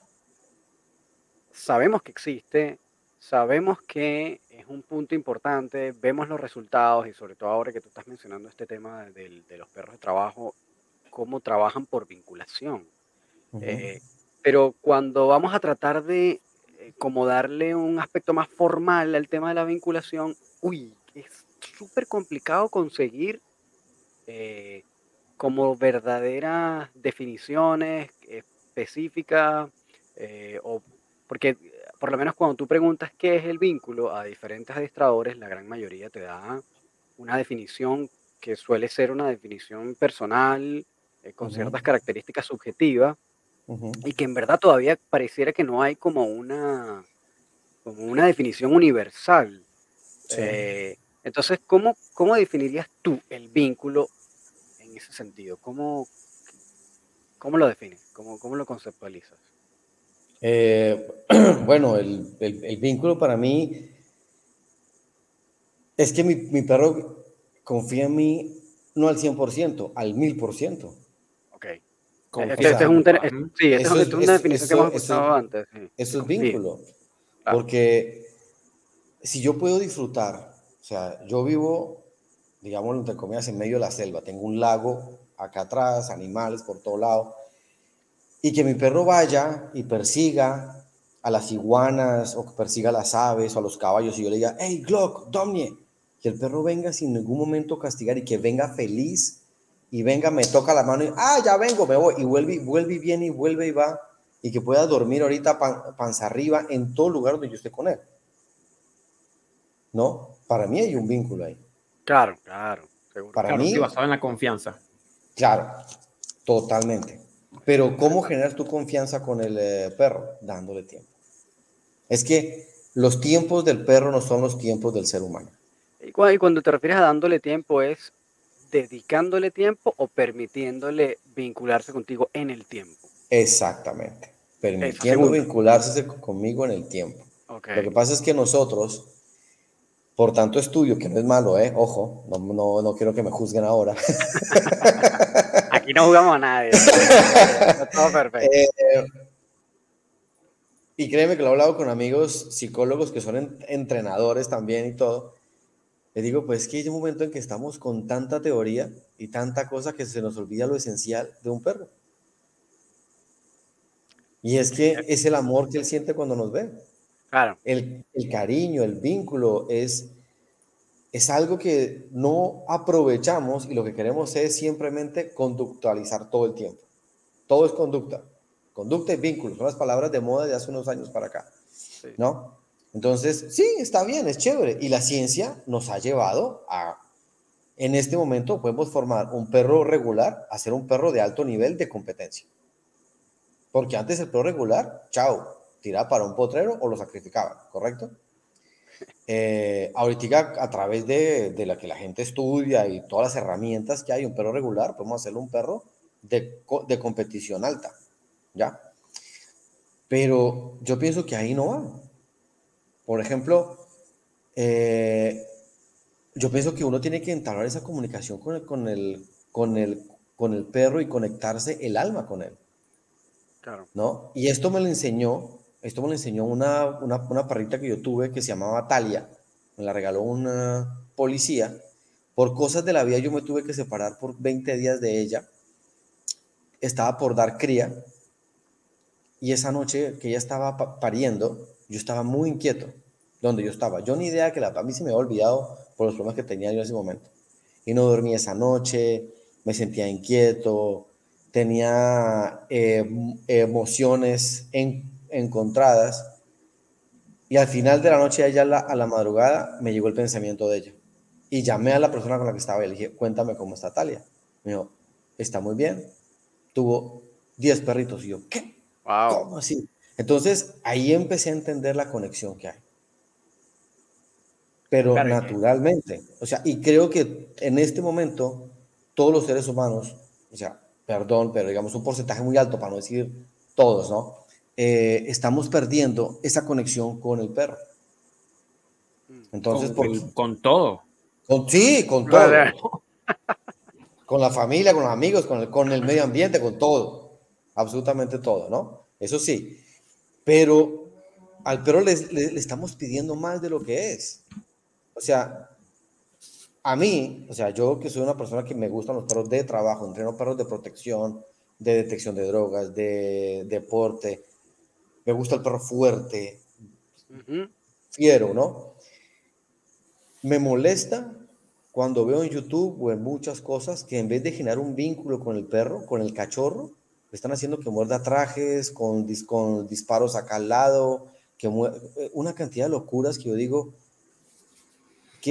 sabemos que existe, sabemos que es un punto importante, vemos los resultados y sobre todo ahora que tú estás mencionando este tema de, los perros de trabajo, cómo trabajan por vinculación. Eh, pero cuando vamos a tratar de eh, como darle un aspecto más formal al tema de la vinculación, uy, es súper complicado conseguir eh, como verdaderas definiciones específicas o porque por lo menos cuando tú preguntas qué es el vínculo a diferentes administradores, la gran mayoría te da una definición que suele ser una definición personal, eh, con ciertas características subjetivas, y que en verdad todavía pareciera que no hay como una, como una definición universal. Eh, entonces, ¿cómo, ¿cómo definirías tú el vínculo en ese sentido? ¿Cómo, cómo lo defines? ¿Cómo, cómo lo conceptualizas? Eh, bueno, el, el, vínculo para mí es que mi, mi, perro confía en mí no al 100%, al 1000%. Ok. Este, este es un, sí, este es, una definición que hemos escuchado antes. Eso es vínculo. Porque si yo puedo disfrutar, o sea, yo vivo, digamos, entre comillas, en medio de la selva, tengo un lago acá atrás, animales por todo lado y que mi perro vaya y persiga a las iguanas o que persiga a las aves o a los caballos y yo le diga, hey, Glock, Domnie, que el perro venga sin ningún momento castigar y que venga feliz y venga, me toca la mano y, ah, ya vengo, me voy y vuelve, vuelve y viene y vuelve y va y que pueda dormir ahorita panza arriba en todo lugar donde yo esté con él. ¿No? Para mí hay un vínculo ahí. Claro, claro. Para mí. basado en la confianza. Claro, totalmente. Pero ¿cómo generas tu confianza con el eh, perro? Dándole tiempo. Es que los tiempos del perro no son los tiempos del ser humano. Y cuando te refieres a dándole tiempo, ¿es dedicándole tiempo o permitiéndole vincularse contigo en el tiempo? Exactamente. Permitiendo vincularse conmigo en el tiempo. Lo que pasa es que nosotros, por tanto estudio, que no es malo, ¿eh? Ojo, no, no, no quiero que me juzguen ahora. Aquí no jugamos a nadie. todo perfecto. Eh, y créeme que lo he hablado con amigos psicólogos que son entrenadores también y todo. Le digo, pues que hay un momento en que estamos con tanta teoría y tanta cosa que se nos olvida lo esencial de un perro. Y es que es el amor que él siente cuando nos ve. Claro. El, el cariño, el vínculo es es algo que no aprovechamos y lo que queremos es simplemente conductualizar todo el tiempo. Todo es conducta. Conducta y vínculo son las palabras de moda de hace unos años para acá. ¿No? Entonces, sí, está bien, es chévere. Y la ciencia nos ha llevado a, en este momento, podemos formar un perro regular a ser un perro de alto nivel de competencia. Porque antes el perro regular, chao, tiraba para un potrero o lo sacrificaban, ¿correcto? Eh, ahorita a través de, de, la que la gente estudia y todas las herramientas que hay, un perro regular, podemos hacerlo un perro de, de competición alta, ¿ya? Pero yo pienso que ahí no va. Por ejemplo, eh, yo pienso que uno tiene que entablar esa comunicación con el, con el, con el, con el perro y conectarse el alma con él. Claro. ¿No? Y esto me lo enseñó, esto me lo enseñó una, una, una perrita que yo tuve que se llamaba Talia, me la regaló una policía. Por cosas de la vida yo me tuve que separar por 20 días de ella. Estaba por dar cría y esa noche que ella estaba pariendo, yo estaba muy inquieto donde yo estaba. Yo ni idea que la, a mí se me había olvidado por los problemas que tenía yo en ese momento. Y no dormí esa noche, me sentía inquieto, tenía eh, emociones encontradas. Y al final de la noche, allá a la, madrugada, me llegó el pensamiento de ella. Y llamé a la persona con la que estaba y le dije, cuéntame cómo está Talia. Me dijo, está muy bien. Tuvo 10 perritos. Y yo, ¿qué? ¿Cómo así? Entonces, ahí empecé a entender la conexión que hay pero naturalmente. O sea, y creo que en este momento todos los seres humanos, o sea, perdón, pero digamos un porcentaje muy alto, para no decir todos, ¿no? Eh, estamos perdiendo esa conexión con el perro. Entonces, con, con todo. Con, sí, con todo. con la familia, con los amigos, con el, con el medio ambiente, con todo. Absolutamente todo, ¿no? Eso sí. Pero al perro le, le estamos pidiendo más de lo que es. O sea, a mí, o sea, yo que soy una persona que me gustan los perros de trabajo, entreno perros de protección, de detección de drogas, de deporte, me gusta el perro fuerte, fiero, ¿no? Me molesta cuando veo en YouTube o en muchas cosas que en vez de generar un vínculo con el perro, con el cachorro, están haciendo que muerda trajes, con, con disparos acá al lado, que una cantidad de locuras que yo digo,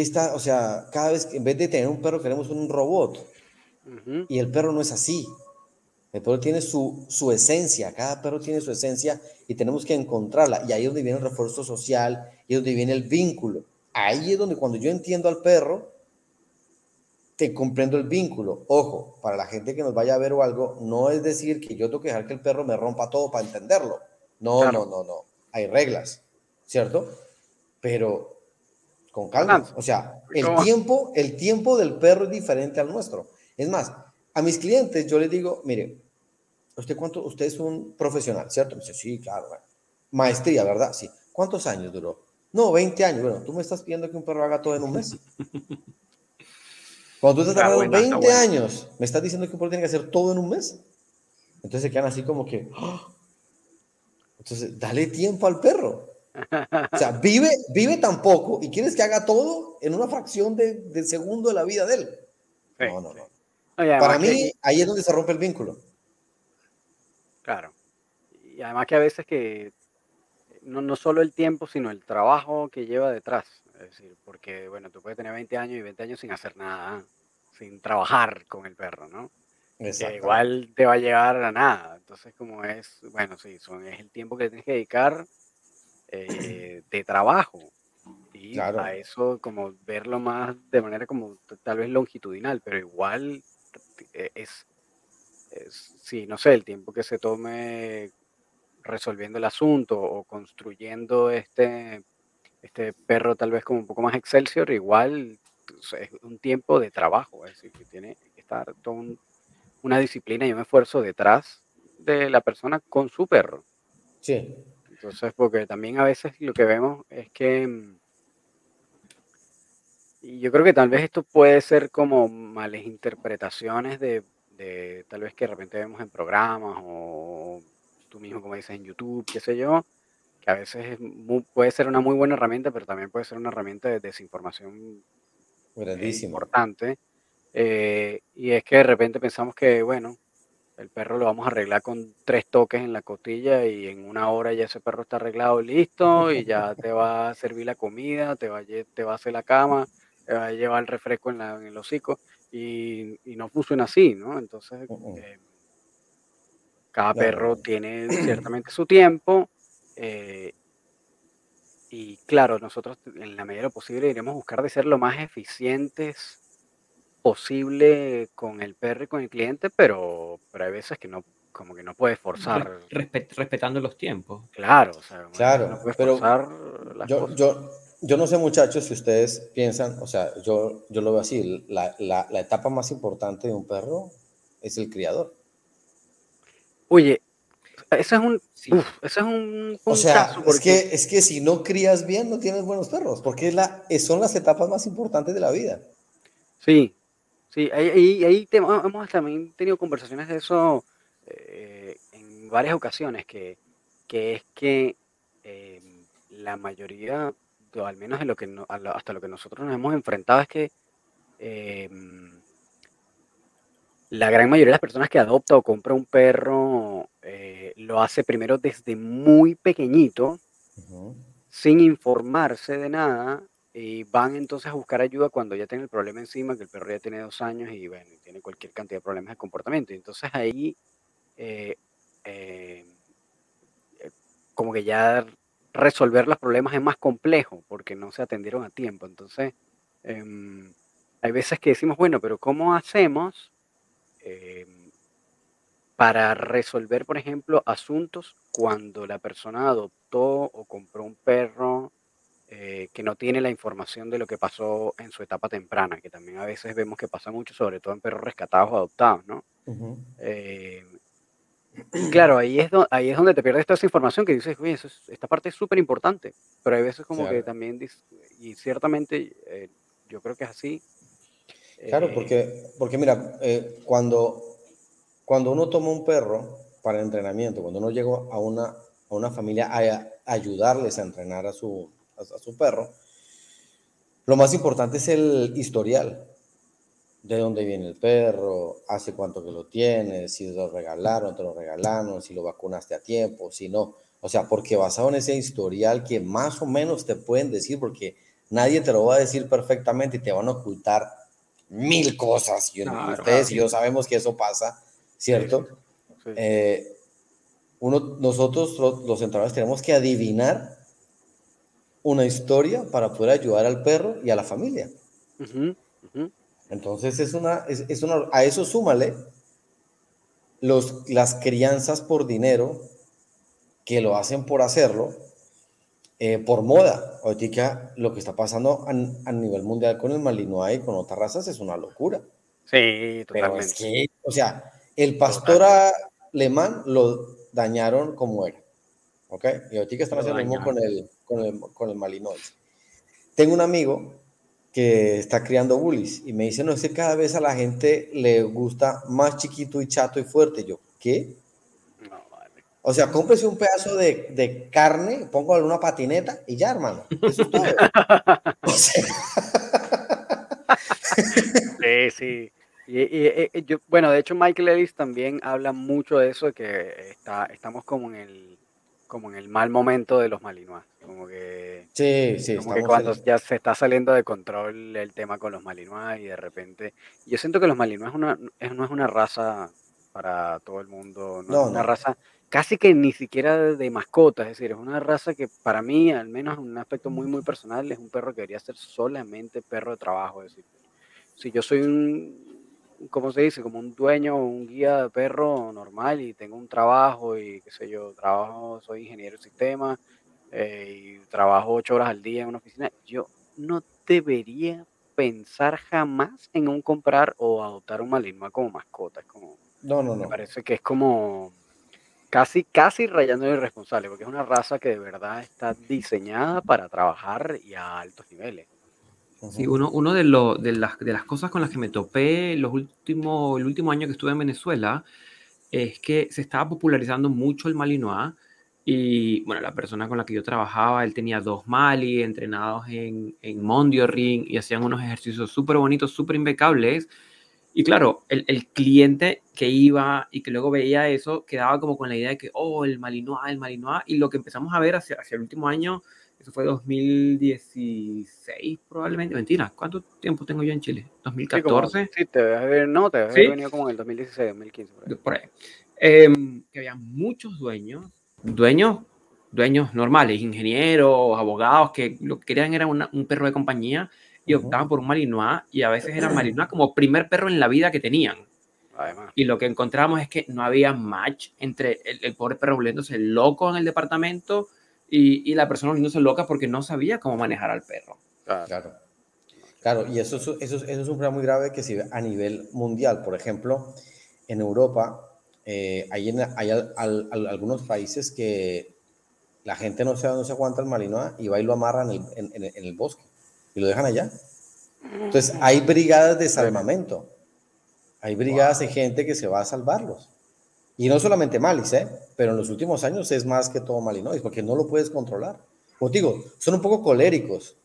está, o sea, cada vez que en vez de tener un perro queremos un robot. Y el perro no es así. El perro tiene su, su esencia, cada perro tiene su esencia y tenemos que encontrarla. Y ahí es donde viene el refuerzo social y es donde viene el vínculo. Ahí es donde cuando yo entiendo al perro, te comprendo el vínculo. Ojo, para la gente que nos vaya a ver o algo, no es decir que yo tengo que dejar que el perro me rompa todo para entenderlo. No, no, no, no. Hay reglas, ¿cierto? Pero con calma. O sea, el tiempo, el tiempo del perro es diferente al nuestro. Es más, a mis clientes yo les digo, mire, ¿usted cuánto? Usted es un profesional, ¿cierto? Me dice, sí, claro. Maestría, ¿verdad? Sí. ¿Cuántos años duró? No, 20 años. Bueno, tú me estás pidiendo que un perro haga todo en un mes. Cuando tú estás tardando 20 años, me estás diciendo que un perro tiene que hacer todo en un mes. Entonces se quedan así como que, ¡ah! entonces dale tiempo al perro. O sea, vive, vive tan poco y quieres que haga todo en una fracción de, segundo de la vida de él. no, no, no. Para mí, ahí es donde se rompe el vínculo. Claro. Y además que a veces que no, no solo el tiempo, sino el trabajo que lleva detrás. Es decir, porque, bueno, tú puedes tener 20 años y 20 años sin hacer nada, sin trabajar con el perro, ¿no? igual te va a llevar a nada. Entonces, como es, bueno, sí, son, es el tiempo que tienes que dedicar eh, de trabajo. Y a eso como verlo más de manera como tal vez longitudinal, pero igual eh, es, es, sí, no sé, el tiempo que se tome resolviendo el asunto o construyendo este, este perro tal vez como un poco más Excelsior, igual es un tiempo de trabajo, es decir, que tiene que estar toda una disciplina y un esfuerzo detrás de la persona con su perro. Sí. Entonces, porque también a veces lo que vemos es que, mm, y yo creo que tal vez esto puede ser como males interpretaciones de, de tal vez que de repente vemos en programas o tú mismo como dices en YouTube, qué sé yo, que a veces puede ser una muy buena herramienta, pero también puede ser una herramienta de desinformación eh, importante. Eh, y es que de repente pensamos que, bueno, el perro lo vamos a arreglar con tres toques en la costilla y en una hora ya ese perro está arreglado, listo, y ya te va a servir la comida, te va a, te va a hacer la cama, te va a llevar el refresco en, la, en el hocico, y, no funciona así, ¿no? Entonces, eh, cada perro tiene ciertamente su tiempo, eh, y claro, nosotros en la medida de lo posible iremos a buscar de ser lo más eficientes posible con el perro y con el cliente, pero, pero hay veces que no, como que no puedes forzar. respetando los tiempos. Claro, o sea, claro, no puedes pero forzar yo, yo, yo no sé, muchachos, si ustedes piensan, o sea, yo, yo lo veo así, la, la, la etapa más importante de un perro es el criador. Oye, ese es un, ese es un O sea, es, que, es que si no crías bien, no tienes buenos perros, porque es la, son las etapas más importantes de la vida. Sí, sí, ahí, ahí hemos también tenido conversaciones de eso eh, en varias ocasiones, que, que es que eh, la mayoría, o al menos de lo que hasta lo que nosotros nos hemos enfrentado, es que eh, la gran mayoría de las personas que adopta o compra un perro lo hace primero desde muy pequeñito, sin informarse de nada, y van entonces a buscar ayuda cuando ya tienen el problema encima, que el perro ya tiene dos años y bueno, tiene cualquier cantidad de problemas de comportamiento. Y entonces ahí, eh, eh, como que ya resolver los problemas es más complejo porque no se atendieron a tiempo. Entonces, em, hay veces que decimos, bueno, pero ¿cómo hacemos Em, para resolver, por ejemplo, asuntos cuando la persona adoptó o compró un perro eh, que no tiene la información de lo que pasó en su etapa temprana, que también a veces vemos que pasa mucho, sobre todo en perros rescatados o adoptados, ¿no? Em, claro, ahí es, ahí es donde te pierdes toda esa información que dices, oye, esta parte es súper importante, pero hay veces como que también, y ciertamente eh, yo creo que es así, Claro, eh, porque, porque mira, eh, cuando, cuando uno toma un perro para entrenamiento, cuando uno llega a una, a una familia a, ayudarles a entrenar a su, a, su perro, lo más importante es el historial. De dónde viene el perro, hace cuánto que lo tiene, si lo regalaron, te lo regalaron, si lo vacunaste a tiempo, si no. O sea, porque basado en ese historial que más o menos te pueden decir, porque nadie te lo va a decir perfectamente y te van a ocultar mil cosas. Y ustedes y yo sabemos que eso pasa, ¿cierto? Eh, uno, nosotros los, entrenadores tenemos que adivinar una historia para poder ayudar al perro y a la familia. Entonces es una, es, una, a eso súmale los, las crianzas por dinero que lo hacen por hacerlo eh, por moda. Ahorita lo que está pasando a, nivel mundial con el Malinois y con otras razas es una locura. Sí, totalmente. o sea, el pastor alemán lo dañaron como era. ¿Ok? Y ahorita están haciendo lo mismo con el, con el, con el Malinois. Tengo un amigo que está criando bullies y me dice, no, es que cada vez a la gente le gusta más chiquito y chato y fuerte. Yo, ¿qué? O sea, cómprese un pedazo de, de carne, póngale una patineta y ya, hermano. Eso es todo. sí, sí. Y, yo, bueno, de hecho Michael Ellis también habla mucho de eso, de que está, estamos como en el como en el mal momento de los Malinois. Como que, sí, sí, como que cuando ya se está saliendo de control el tema con los Malinois y de repente... Yo siento que los Malinois es una, no es una raza para todo el mundo, no, es una raza casi que ni siquiera de mascota, es decir, es una raza que para mí, al menos en un aspecto muy, muy personal, es un perro que debería ser solamente perro de trabajo. Es decir, si yo soy un, ¿cómo se dice? Como un dueño o un guía de perro normal y tengo un trabajo y qué sé yo, trabajo, soy ingeniero de sistema eh, y trabajo ocho horas al día en una oficina, yo no debería pensar jamás en un comprar o adoptar un Malinois como mascota. Es como, no, no, no. Me parece que es como casi, casi rayando el irresponsable, porque es una raza que de verdad está diseñada para trabajar y a altos niveles. Sí, uno, de, lo, de, las, de las cosas con las que me topé los últimos, el último año que estuve en Venezuela es que se estaba popularizando mucho el Malinois y bueno, la persona con la que yo trabajaba, él tenía dos Mali entrenados en, en y hacían unos ejercicios súper bonitos, súper impecables y claro, el, el, cliente que iba y que luego veía eso quedaba como con la idea de que, oh, el Malinois, el Malinois. Y lo que empezamos a ver hacia, hacia el último año, eso fue 2016 probablemente. Mentira, ¿cuánto tiempo tengo yo en Chile? ¿2014? Sí, te debes haber, no, te debes haber venido como en el 2016, 2015. Por ahí. Em, que había muchos dueños, dueños, dueños normales, ingenieros, abogados, que lo que querían era un perro de compañía y optaban por un Malinois y a veces era Malinois como primer perro en la vida que tenían. Y lo que encontramos es que no había match entre el, pobre perro volviéndose loco en el departamento y, y la persona volviéndose loca porque no sabía cómo manejar al perro. Claro. Claro, y eso, eso, eso es un problema muy grave que se ve a nivel mundial. Por ejemplo, en Europa eh, hay, hay algunos países que la gente no se, no se aguanta el Malinois y va y lo amarran en el, en, el bosque y lo dejan allá. Entonces, hay brigadas de salvamento. Hay brigadas de gente que se va a salvarlos. Y no solamente Malis, ¿eh? pero en los últimos años es más que todo Malinois, porque no lo puedes controlar. Como digo, son un poco coléricos.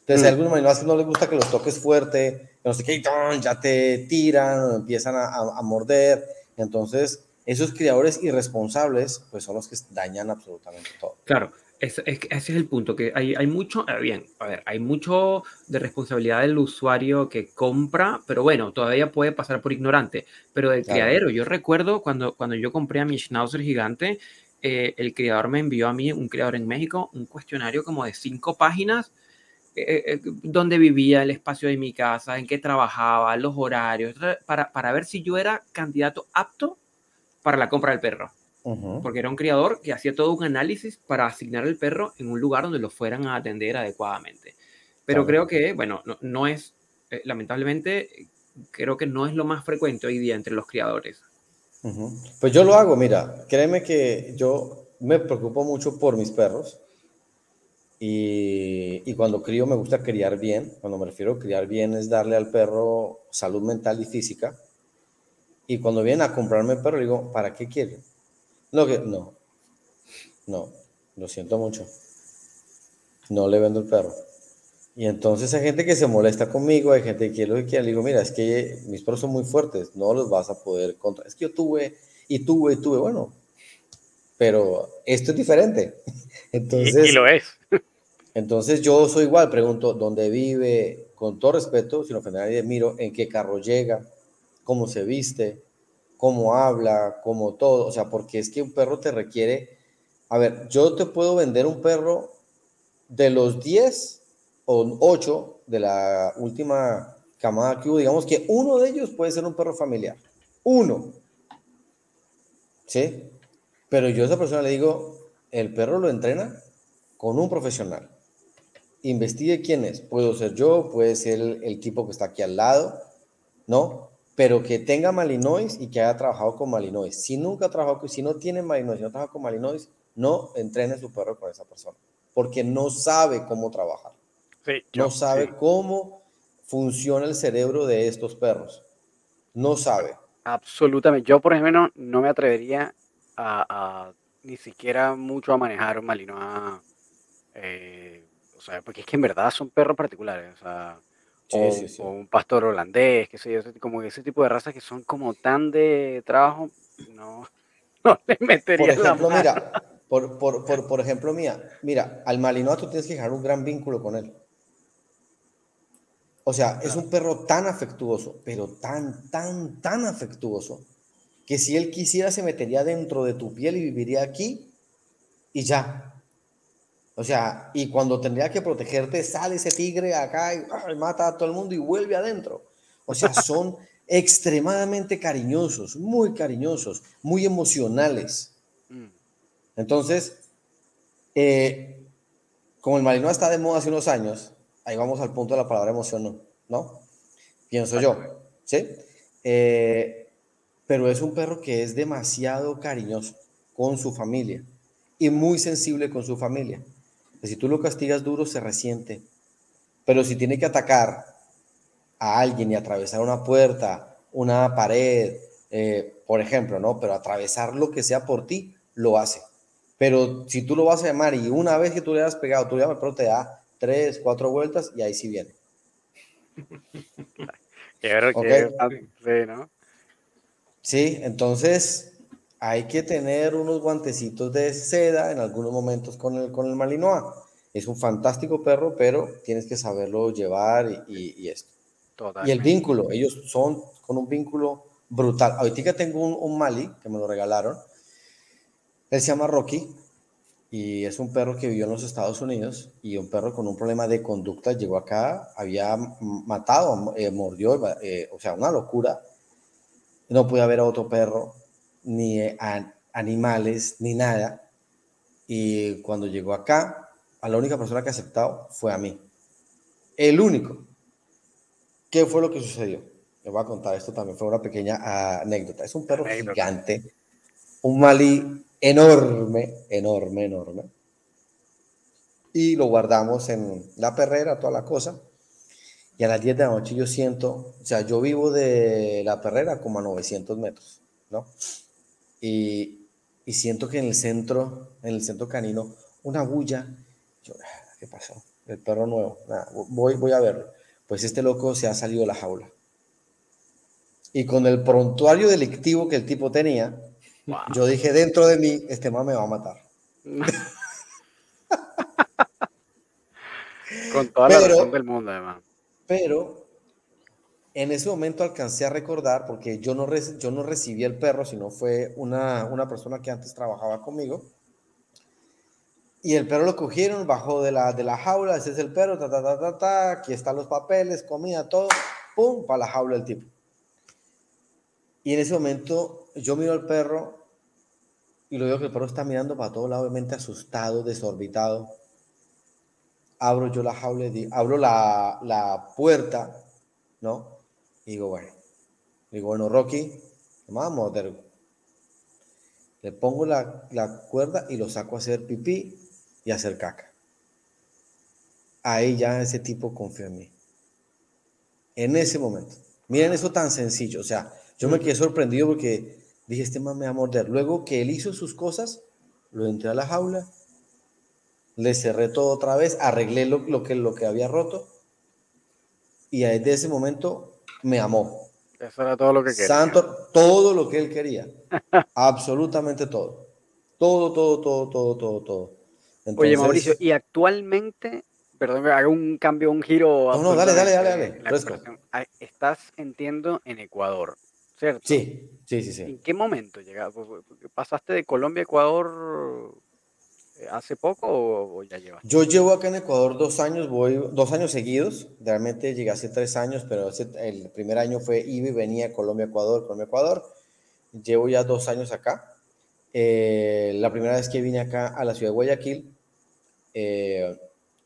Entonces, hay mm. algunos Malinois que no les gusta que los toques fuerte, que no sé qué, ya te tiran, empiezan a, a morder. Entonces, esos criadores irresponsables, pues son los que dañan absolutamente todo. Claro, ese, es el punto, que hay, hay mucho, eh, bien, a ver, hay mucho de responsabilidad del usuario que compra, pero bueno, todavía puede pasar por ignorante, pero del criadero, yo recuerdo cuando, cuando yo compré a mi Schnauzer gigante, eh, el criador me envió a mí, un criador en México, un cuestionario como de cinco páginas, eh, dónde vivía, el espacio de mi casa, en qué trabajaba, los horarios, para, para ver si yo era candidato apto para la compra del perro. Porque era un criador que hacía todo un análisis para asignar el perro en un lugar donde lo fueran a atender adecuadamente. Pero creo que, bueno, no, es, eh, lamentablemente, creo que no es lo más frecuente hoy día entre los criadores. Pues yo lo hago, mira, créeme que yo me preocupo mucho por mis perros. Y, y, cuando crío me gusta criar bien. Cuando me refiero a criar bien es darle al perro salud mental y física. Y cuando vienen a comprarme el perro, digo, ¿para qué quieren? No, que, no, no, lo siento mucho. No le vendo el perro. Y entonces hay gente que se molesta conmigo, hay gente que quiere lo que quiere. Le digo, mira, es que mis perros son muy fuertes, no los vas a poder contra. Es que yo tuve y tuve y tuve, bueno, pero esto es diferente. Entonces, y, lo es. Entonces yo soy igual, pregunto dónde vive, con todo respeto, sin ofender a nadie, miro en qué carro llega, cómo se viste, cómo habla, cómo todo. O sea, porque es que un perro te requiere. A ver, yo te puedo vender un perro de los 10 o 8 de la última camada que hubo. Digamos que uno de ellos puede ser un perro familiar. Uno. ¿Sí? Pero yo a esa persona le digo, el perro lo entrena con un profesional. Investigue quién es. Puedo ser yo, puede ser el, el equipo que está aquí al lado, ¿no? Pero que tenga Malinois y que haya trabajado con Malinois. Si nunca ha trabajado, si no tiene Malinois, si no trabaja con Malinois, no entrene su perro con esa persona, porque no sabe cómo trabajar. no sabe cómo funciona el cerebro de estos perros. No sabe. Absolutamente. Yo, por ejemplo, no me atrevería a, ni siquiera mucho a manejar un Malinois. Eh, o sea, porque es que en verdad son perros particulares. O sea, o, un pastor holandés, que sé yo, como ese tipo de razas que son como tan de trabajo, no, no le metería por ejemplo, mira, por, por, por, por, ejemplo, mía, mira, al Malinois tú tienes que dejar un gran vínculo con él. O sea, es un perro tan afectuoso, pero tan, tan, tan afectuoso, que si él quisiera se metería dentro de tu piel y viviría aquí y ya. O sea, y cuando tendría que protegerte, sale ese tigre acá y mata a todo el mundo y vuelve adentro. O sea, son extremadamente cariñosos, muy cariñosos, muy emocionales. Mm. Entonces, eh, como el Malinois está de moda hace unos años, ahí vamos al punto de la palabra emoción, ¿no? Pienso yo, ¿sí? Eh, pero es un perro que es demasiado cariñoso con su familia y muy sensible con su familia si tú lo castigas duro, se resiente. Pero si tiene que atacar a alguien y atravesar una puerta, una pared, eh, por ejemplo, ¿no? Pero atravesar lo que sea por ti, lo hace. Pero si tú lo vas a llamar y una vez que tú le has pegado, tú le llamas, pero te da tres, cuatro vueltas y ahí sí viene. Sí, entonces hay que tener unos guantecitos de seda en algunos momentos con el, con el Malinois. Es un fantástico perro, pero tienes que saberlo llevar y, esto. Y el vínculo, ellos son con un vínculo brutal. Ahorita tengo un, un Mali que me lo regalaron. Él se llama Rocky y es un perro que vivió en los Estados Unidos y un perro con un problema de conducta llegó acá, había matado, eh, mordió, eh, o sea, una locura. No pude ver a otro perro ni animales, ni nada. Y cuando llegó acá, a la única persona que ha aceptado fue a mí. El único. ¿Qué fue lo que sucedió? Les voy a contar esto también, fue una pequeña anécdota. Es un perro gigante, un malí enorme, enorme, enorme. Y lo guardamos en la perrera, toda la cosa. Y a las 10 de la noche yo siento, o sea, yo vivo de la perrera como a 900 metros, ¿no? Y, y siento que en el centro, en el centro canino, una bulla. Yo, ah, ¿qué pasó? El perro nuevo. voy, voy a verlo. Pues este loco se ha salido de la jaula. Y con el prontuario delictivo que el tipo tenía, yo dije dentro de mí, este man me va a matar. con toda la razón del mundo, además. Pero en ese momento alcancé a recordar, porque yo no, yo no recibí el perro, sino fue una, una persona que antes trabajaba conmigo. Y el perro lo cogieron, bajó de la, de la jaula, ese es el perro, ta, ta, ta, ta, ta, aquí están los papeles, comida, todo, pum, para la jaula el tipo. Y en ese momento yo miro al perro y lo veo que el perro está mirando para todo lado, obviamente asustado, desorbitado. Abro yo la jaula, abro la, la puerta, ¿no? Y digo, bueno, digo, bueno, Rocky, vamos Le pongo la, la cuerda y lo saco a hacer pipí y a hacer caca. Ahí ya ese tipo confió en mí. En ese momento. Miren eso tan sencillo. O sea, yo me quedé sorprendido porque dije, este man me va a morder. Luego que él hizo sus cosas, lo entré a la jaula, le cerré todo otra vez, arreglé lo, que, lo que había roto y desde ese momento me amó. Eso era todo lo que quería. Santo, todo lo que él quería. Absolutamente todo. Todo, todo, todo, todo, todo, todo. Oye, Mauricio, y actualmente, perdón, hago un cambio, un giro. No, no, dale, dale, dale, dale. Estás, entiendo, en Ecuador. ¿cierto? Sí, sí, sí, sí. ¿En qué momento llegaste? ¿Pasaste de Colombia a Ecuador hace poco o, ya llevas? Yo llevo acá en Ecuador dos años, voy dos años seguidos. Realmente llegué hace tres años, pero el primer año fue iba y venía Colombia, Ecuador, Colombia, Ecuador. Llevo ya dos años acá. Eh, la primera vez que vine acá a la ciudad de Guayaquil, eh,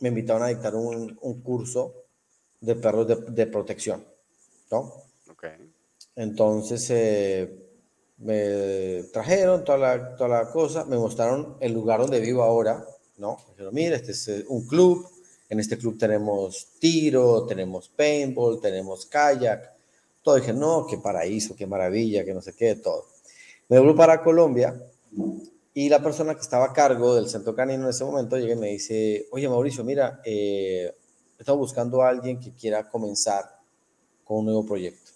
me invitaron a dictar un, un curso de perros de, de protección, ¿no? Okay. Entonces eh, me trajeron toda la, toda la cosa, me mostraron el lugar donde vivo ahora, ¿no? Dijeron, mira, este es eh, un club, en este club tenemos tiro, tenemos paintball, tenemos kayak, todo. dije, no, qué paraíso, qué maravilla, que no sé qué, todo. Me vuelvo para Colombia y la persona que estaba a cargo del centro canino en ese momento llega y me dice, oye Mauricio, mira, eh, estamos buscando a alguien que quiera comenzar con un nuevo proyecto.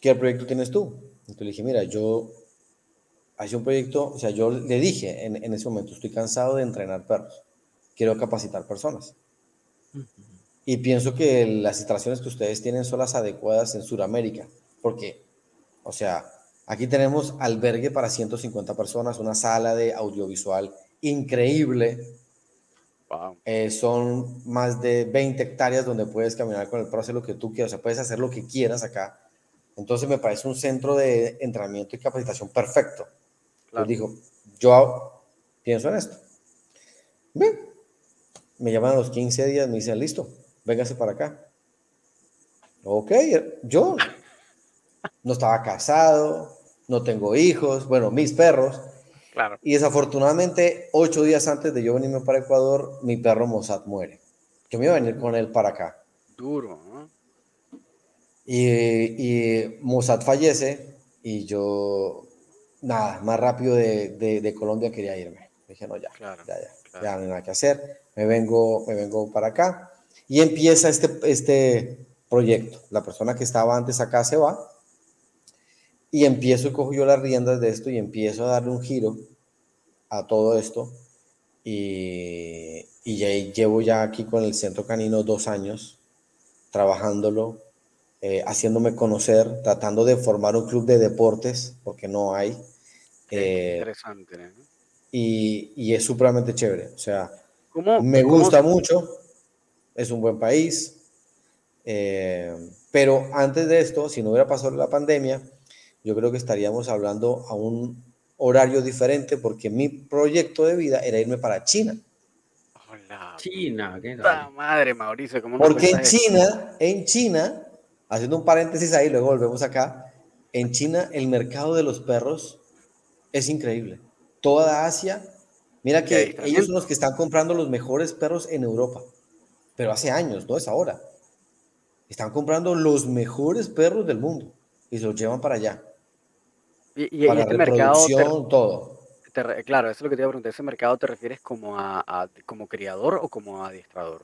¿qué proyecto tienes tú? Entonces le dije, mira, yo hacía un proyecto, o sea, yo le dije en, en, ese momento, estoy cansado de entrenar perros, quiero capacitar personas. Y pienso que las instalaciones que ustedes tienen son las adecuadas en Sudamérica, porque, o sea, aquí tenemos albergue para 150 personas, una sala de audiovisual increíble. Wow. Eh, son más de 20 hectáreas donde puedes caminar con el perro, hacer lo que tú quieras, o sea, puedes hacer lo que quieras acá entonces me parece un centro de entrenamiento y capacitación perfecto. Claro. dijo, yo pienso en esto. Bien. Me llaman a los 15 días, me dicen, listo, véngase para acá. Ok, yo no estaba casado, no tengo hijos, bueno, mis perros. Claro. Y desafortunadamente, ocho días antes de yo venirme para Ecuador, mi perro Mossad muere. Yo me iba a venir con él para acá. Duro, ¿no? Y, y Mossad fallece y yo, nada, más rápido de, de, Colombia quería irme. Dije, no, ya, ya, ya, ya no hay nada que hacer. Me vengo, me vengo para acá. Y empieza este, este proyecto. La persona que estaba antes acá se va. Y empiezo cojo yo las riendas de esto y empiezo a darle un giro a todo esto. Y, y ya llevo ya aquí con el centro canino dos años trabajándolo eh, haciéndome conocer, tratando de formar un club de deportes, porque no hay. Eh, interesante. Y, y, es supremamente chévere. O sea, me gusta mucho, es un buen país. Eh, pero antes de esto, si no hubiera pasado la pandemia, yo creo que estaríamos hablando a un horario diferente porque mi proyecto de vida era irme para China. Hola. China, qué madre, Mauricio, ¿cómo Porque en China, en China haciendo un paréntesis ahí, luego volvemos acá. En China, el mercado de los perros es increíble. Toda Asia, mira que ellos son los que están comprando los mejores perros en Europa, pero hace años, no es ahora. Están comprando los mejores perros del mundo y se los llevan para allá. Y, para este reproducción, todo. claro, eso es lo que te iba a preguntar. ¿Ese mercado te refieres como a, como criador o como adiestrador?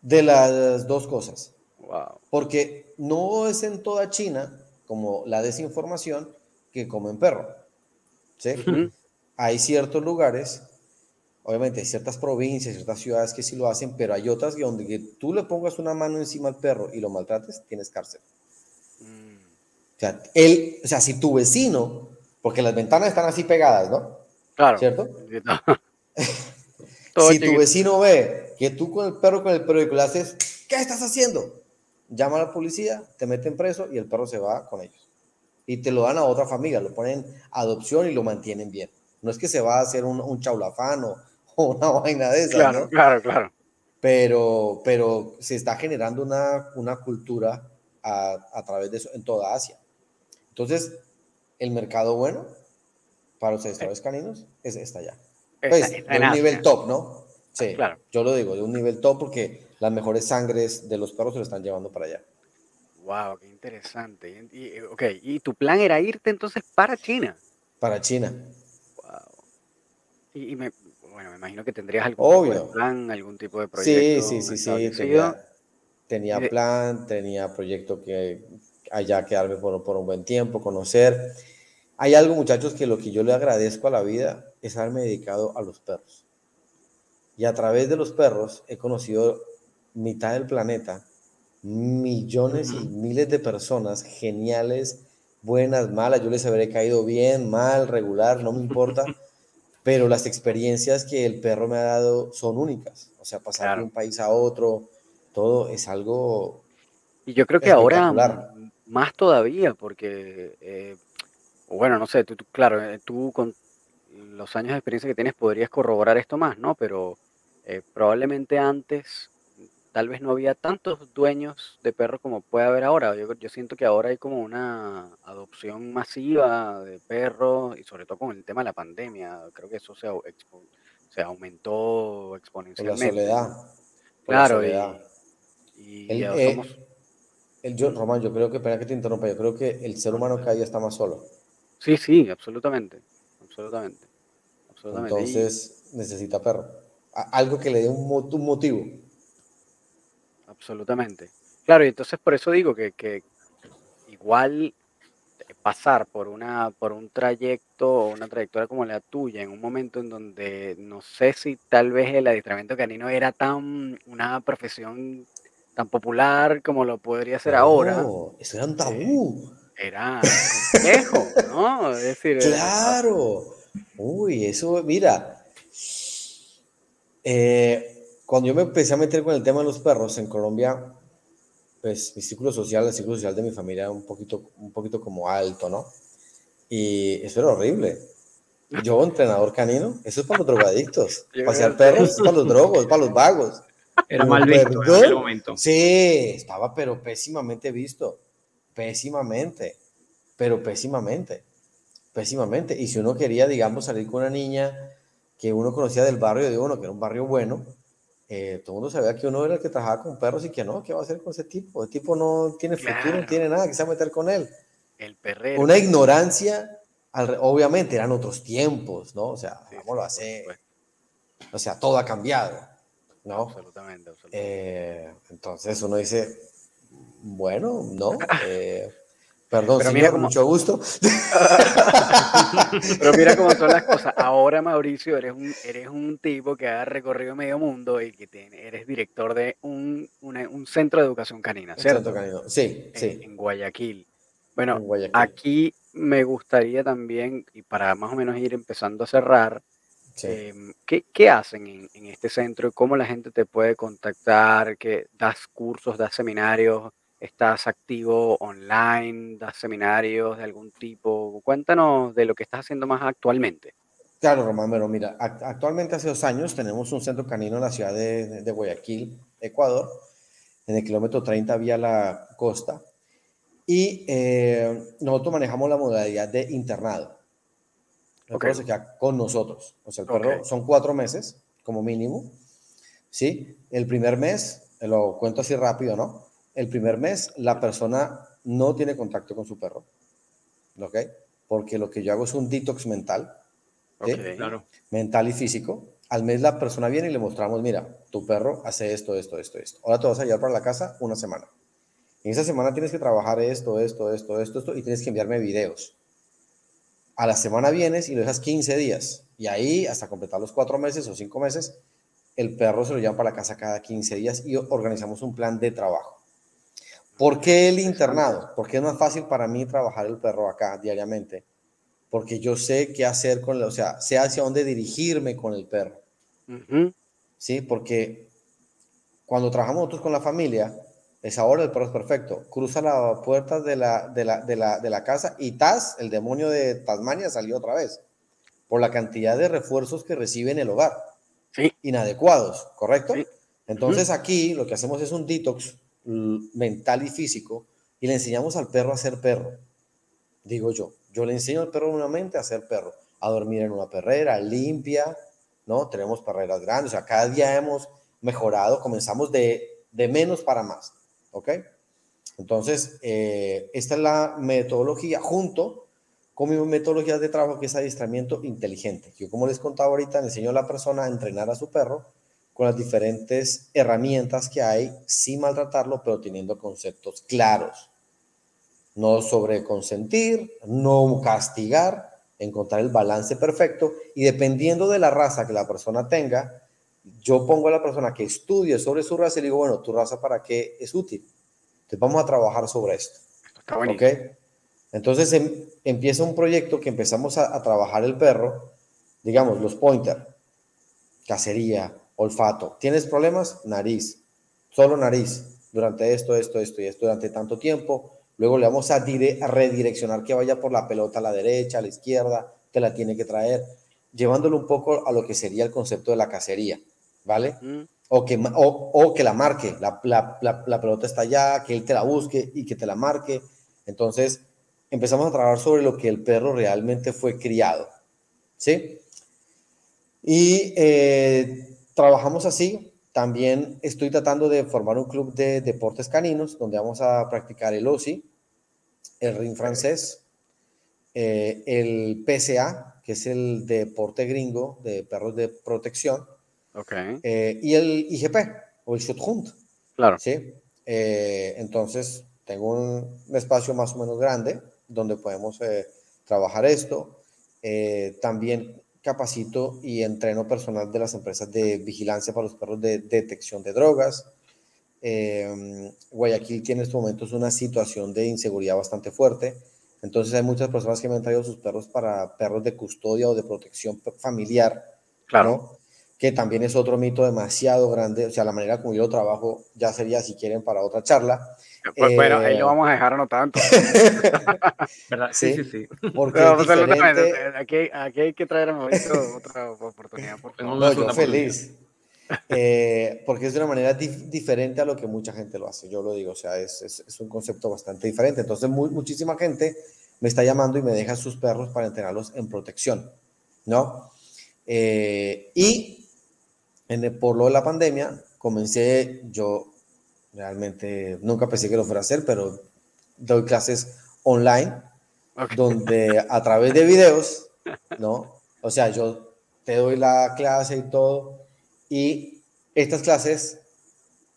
De las dos cosas. Wow. Porque no es en toda China como la desinformación que comen perro. ¿sí? Hay ciertos lugares, obviamente hay ciertas provincias, ciertas ciudades que sí lo hacen, pero hay otras donde que tú le pongas una mano encima al perro y lo maltrates, tienes cárcel. Mm. O, sea, él, o sea, si tu vecino, porque las ventanas están así pegadas, ¿no? Claro. ¿Cierto? si tu vecino ve que tú con el perro con el periódico le haces, ¿qué estás haciendo? Llama a la policía, te meten preso y el perro se va con ellos. Y te lo dan a otra familia, lo ponen adopción y lo mantienen bien. No es que se va a hacer un, un chaulafán o, una vaina de esa. Claro, claro, claro. Pero, pero se está generando una, una cultura a, a, través de eso en toda Asia. Entonces, el mercado bueno para los administradores caninos es, está allá. Pues, de un nivel top, ¿no? Sí, claro. yo lo digo, de un nivel top porque las mejores sangres de los perros se lo están llevando para allá. Wow, qué interesante. Y, ok, ¿y tu plan era irte entonces para China? Para China. Y, me, bueno, me imagino que tendrías algún tipo de plan, algún tipo de proyecto. Sí, sí, sí, sí. Tenía, plan, tenía proyecto que allá quedarme por, por un buen tiempo, conocer. Hay algo, muchachos, que lo que yo le agradezco a la vida es haberme dedicado a los perros. Y a través de los perros he conocido mitad del planeta, millones y miles de personas geniales, buenas, malas. Yo les habré caído bien, mal, regular, no me importa. pero las experiencias que el perro me ha dado son únicas. O sea, pasar de un país a otro, todo es algo. Y yo creo que ahora más todavía, porque, eh, bueno, no sé, tú, claro, eh, tú con los años de experiencia que tienes podrías corroborar esto más, ¿no? Pero eh, probablemente antes tal vez no había tantos dueños de perros como puede haber ahora. Yo, yo siento que ahora hay como una adopción masiva de perros y sobre todo con el tema de la pandemia. Creo que eso se, se aumentó exponencialmente. Por la soledad. claro, y, el, eh, el, yo, Román, yo creo que, espera que te interrumpa, yo creo que el ser humano cada día está más solo. Sí, sí, absolutamente. Absolutamente. absolutamente. Entonces necesita perro. Algo que le dé un, un motivo absolutamente. Claro, y entonces por eso digo que, que igual pasar por una por un trayecto o una trayectoria como la tuya en un momento en donde no sé si tal vez el adiestramiento canino era tan una profesión tan popular como lo podría ser ahora. Eso era un tabú. Era complejo, ¿no? Es decir, claro. Uy, eso, mira. Eh, cuando yo me empecé a meter con el tema de los perros en Colombia, pues mi círculo social, el círculo social de mi familia era un poquito, un poquito como alto, ¿no? Y eso era horrible. Yo, entrenador canino, eso es para los drogadictos. Pasear perros es para los drogos, para los vagos. Era mal visto en aquel momento. Sí, estaba pero pésimamente visto. Pésimamente. Pero pésimamente. Pésimamente. Y si uno quería, digamos, salir con una niña que uno conocía del barrio de uno, que era un barrio bueno, eh, todo el mundo sabía que uno era el que trabajaba con perros y que no, ¿qué va a hacer con ese tipo? El tipo no tiene futuro, no tiene nada, que se va a meter con él. El perrero. Una ignorancia, obviamente eran otros tiempos, ¿no? O sea, ¿cómo lo hace? O sea, todo ha cambiado, ¿no? Absolutamente, absolutamente. Eh, entonces uno dice, bueno, no. Eh, Perdón, pero mira mucho gusto. pero mira cómo son las cosas. Ahora, Mauricio, eres un, eres un tipo que ha recorrido medio mundo y que eres director de un, un centro de educación canina, ¿cierto? Centro canino. Sí, en, sí. En Guayaquil. Bueno, aquí me gustaría también, y para más o menos ir empezando a cerrar, em, ¿qué, ¿qué, hacen en, en, este centro? ¿Cómo la gente te puede contactar? ¿Qué, ¿Das cursos, das seminarios? ¿Estás activo online? ¿Das seminarios de algún tipo? Cuéntanos de lo que estás haciendo más actualmente. Claro, Román, pero mira, actualmente hace dos años tenemos un centro canino en la ciudad de, Guayaquil, Ecuador, en el kilómetro 30 vía la costa. Y eh, nosotros manejamos la modalidad de internado. El perro se queda con nosotros. O sea, el perro son cuatro meses como mínimo. ¿Sí? El primer mes, lo cuento así rápido, ¿no? El primer mes la persona no tiene contacto con su perro. ¿Ok? Porque lo que yo hago es un detox mental. claro. Mental y físico. Al mes la persona viene y le mostramos, mira, tu perro hace esto, esto, esto, esto. Ahora te vas a llevar para la casa una semana. En esa semana tienes que trabajar esto, esto, esto, esto, esto, y tienes que enviarme videos. A la semana vienes y lo dejas 15 días. Y ahí, hasta completar los cuatro meses o cinco meses, el perro se lo llevan para la casa cada 15 días y organizamos un plan de trabajo. ¿Por qué el internado? Porque es más fácil para mí trabajar el perro acá diariamente. Porque yo sé qué hacer con él, o sea, sé hacia dónde dirigirme con el perro. Sí, porque cuando trabajamos nosotros con la familia, esa hora el perro es perfecto. Cruza la puerta de la, de la, de la, de la casa y Taz, el demonio de Tasmania, salió otra vez. Por la cantidad de refuerzos que recibe en el hogar. Sí. Inadecuados, ¿correcto? Entonces aquí lo que hacemos es un detox mental y físico y le enseñamos al perro a ser perro. Digo yo, yo le enseño al perro nuevamente a ser perro, a dormir en una perrera limpia, ¿no? Tenemos perreras grandes, o sea, cada día hemos mejorado, comenzamos de, de menos para más. ¿Ok? Entonces, eh, esta es la metodología junto con mi metodología de trabajo que es adiestramiento inteligente. Yo, como les contaba ahorita, enseño a la persona a entrenar a su perro con las diferentes herramientas que hay sin maltratarlo, pero teniendo conceptos claros. No sobre consentir, no castigar, encontrar el balance perfecto y dependiendo de la raza que la persona tenga, yo pongo a la persona que estudie sobre su raza y le digo, bueno, tu raza para qué es útil. Entonces vamos a trabajar sobre esto. Está ¿Okay? Entonces em, empieza un proyecto que empezamos a, trabajar el perro, digamos, los pointer, cacería, olfato. ¿Tienes problemas? Nariz, solo nariz, durante esto, esto, esto y esto, durante tanto tiempo. Luego le vamos a, a redireccionar que vaya por la pelota a la derecha, a la izquierda, te la tiene que traer, llevándolo un poco a lo que sería el concepto de la cacería. ¿vale? O, que, o, que la marque, la, la, la, pelota está allá, que él te la busque y que te la marque. Entonces, empezamos a trabajar sobre lo que el perro realmente fue criado, ¿sí? Y eh, trabajamos así. También estoy tratando de formar un club de deportes caninos donde vamos a practicar el OSI, el ring francés, eh, el PCA, que es el deporte gringo de perros de protección, Okay. Eh, y el IGP o el Schutzhund. Claro. ¿sí? Eh, entonces, tengo un, espacio más o menos grande donde podemos trabajar esto. también capacito y entreno personal de las empresas de vigilancia para los perros de, detección de drogas. Guayaquil tiene en estos momentos una situación de inseguridad bastante fuerte. Entonces hay muchas personas que me han traído sus perros para perros de custodia o de protección familiar. Claro que también es otro mito demasiado grande, o sea, la manera como yo lo trabajo ya sería si quieren para otra charla. Pues bueno, ahí lo eh, vamos a dejar no tanto. ¿Verdad? Sí, sí, sí. Porque diferente... aquí, aquí, hay que traer a Mauricio otra oportunidad. no, yo feliz. Eh, porque es de una manera diferente a lo que mucha gente lo hace, yo lo digo, o sea, es, es, es un concepto bastante diferente. Entonces, muy, muchísima gente me está llamando y me deja sus perros para entrenarlos en protección, ¿no? Eh, y en por lo de la pandemia, comencé, yo realmente nunca pensé que lo fuera a hacer, pero doy clases online, donde a través de videos, ¿no? O sea, yo te doy la clase y todo, y estas clases,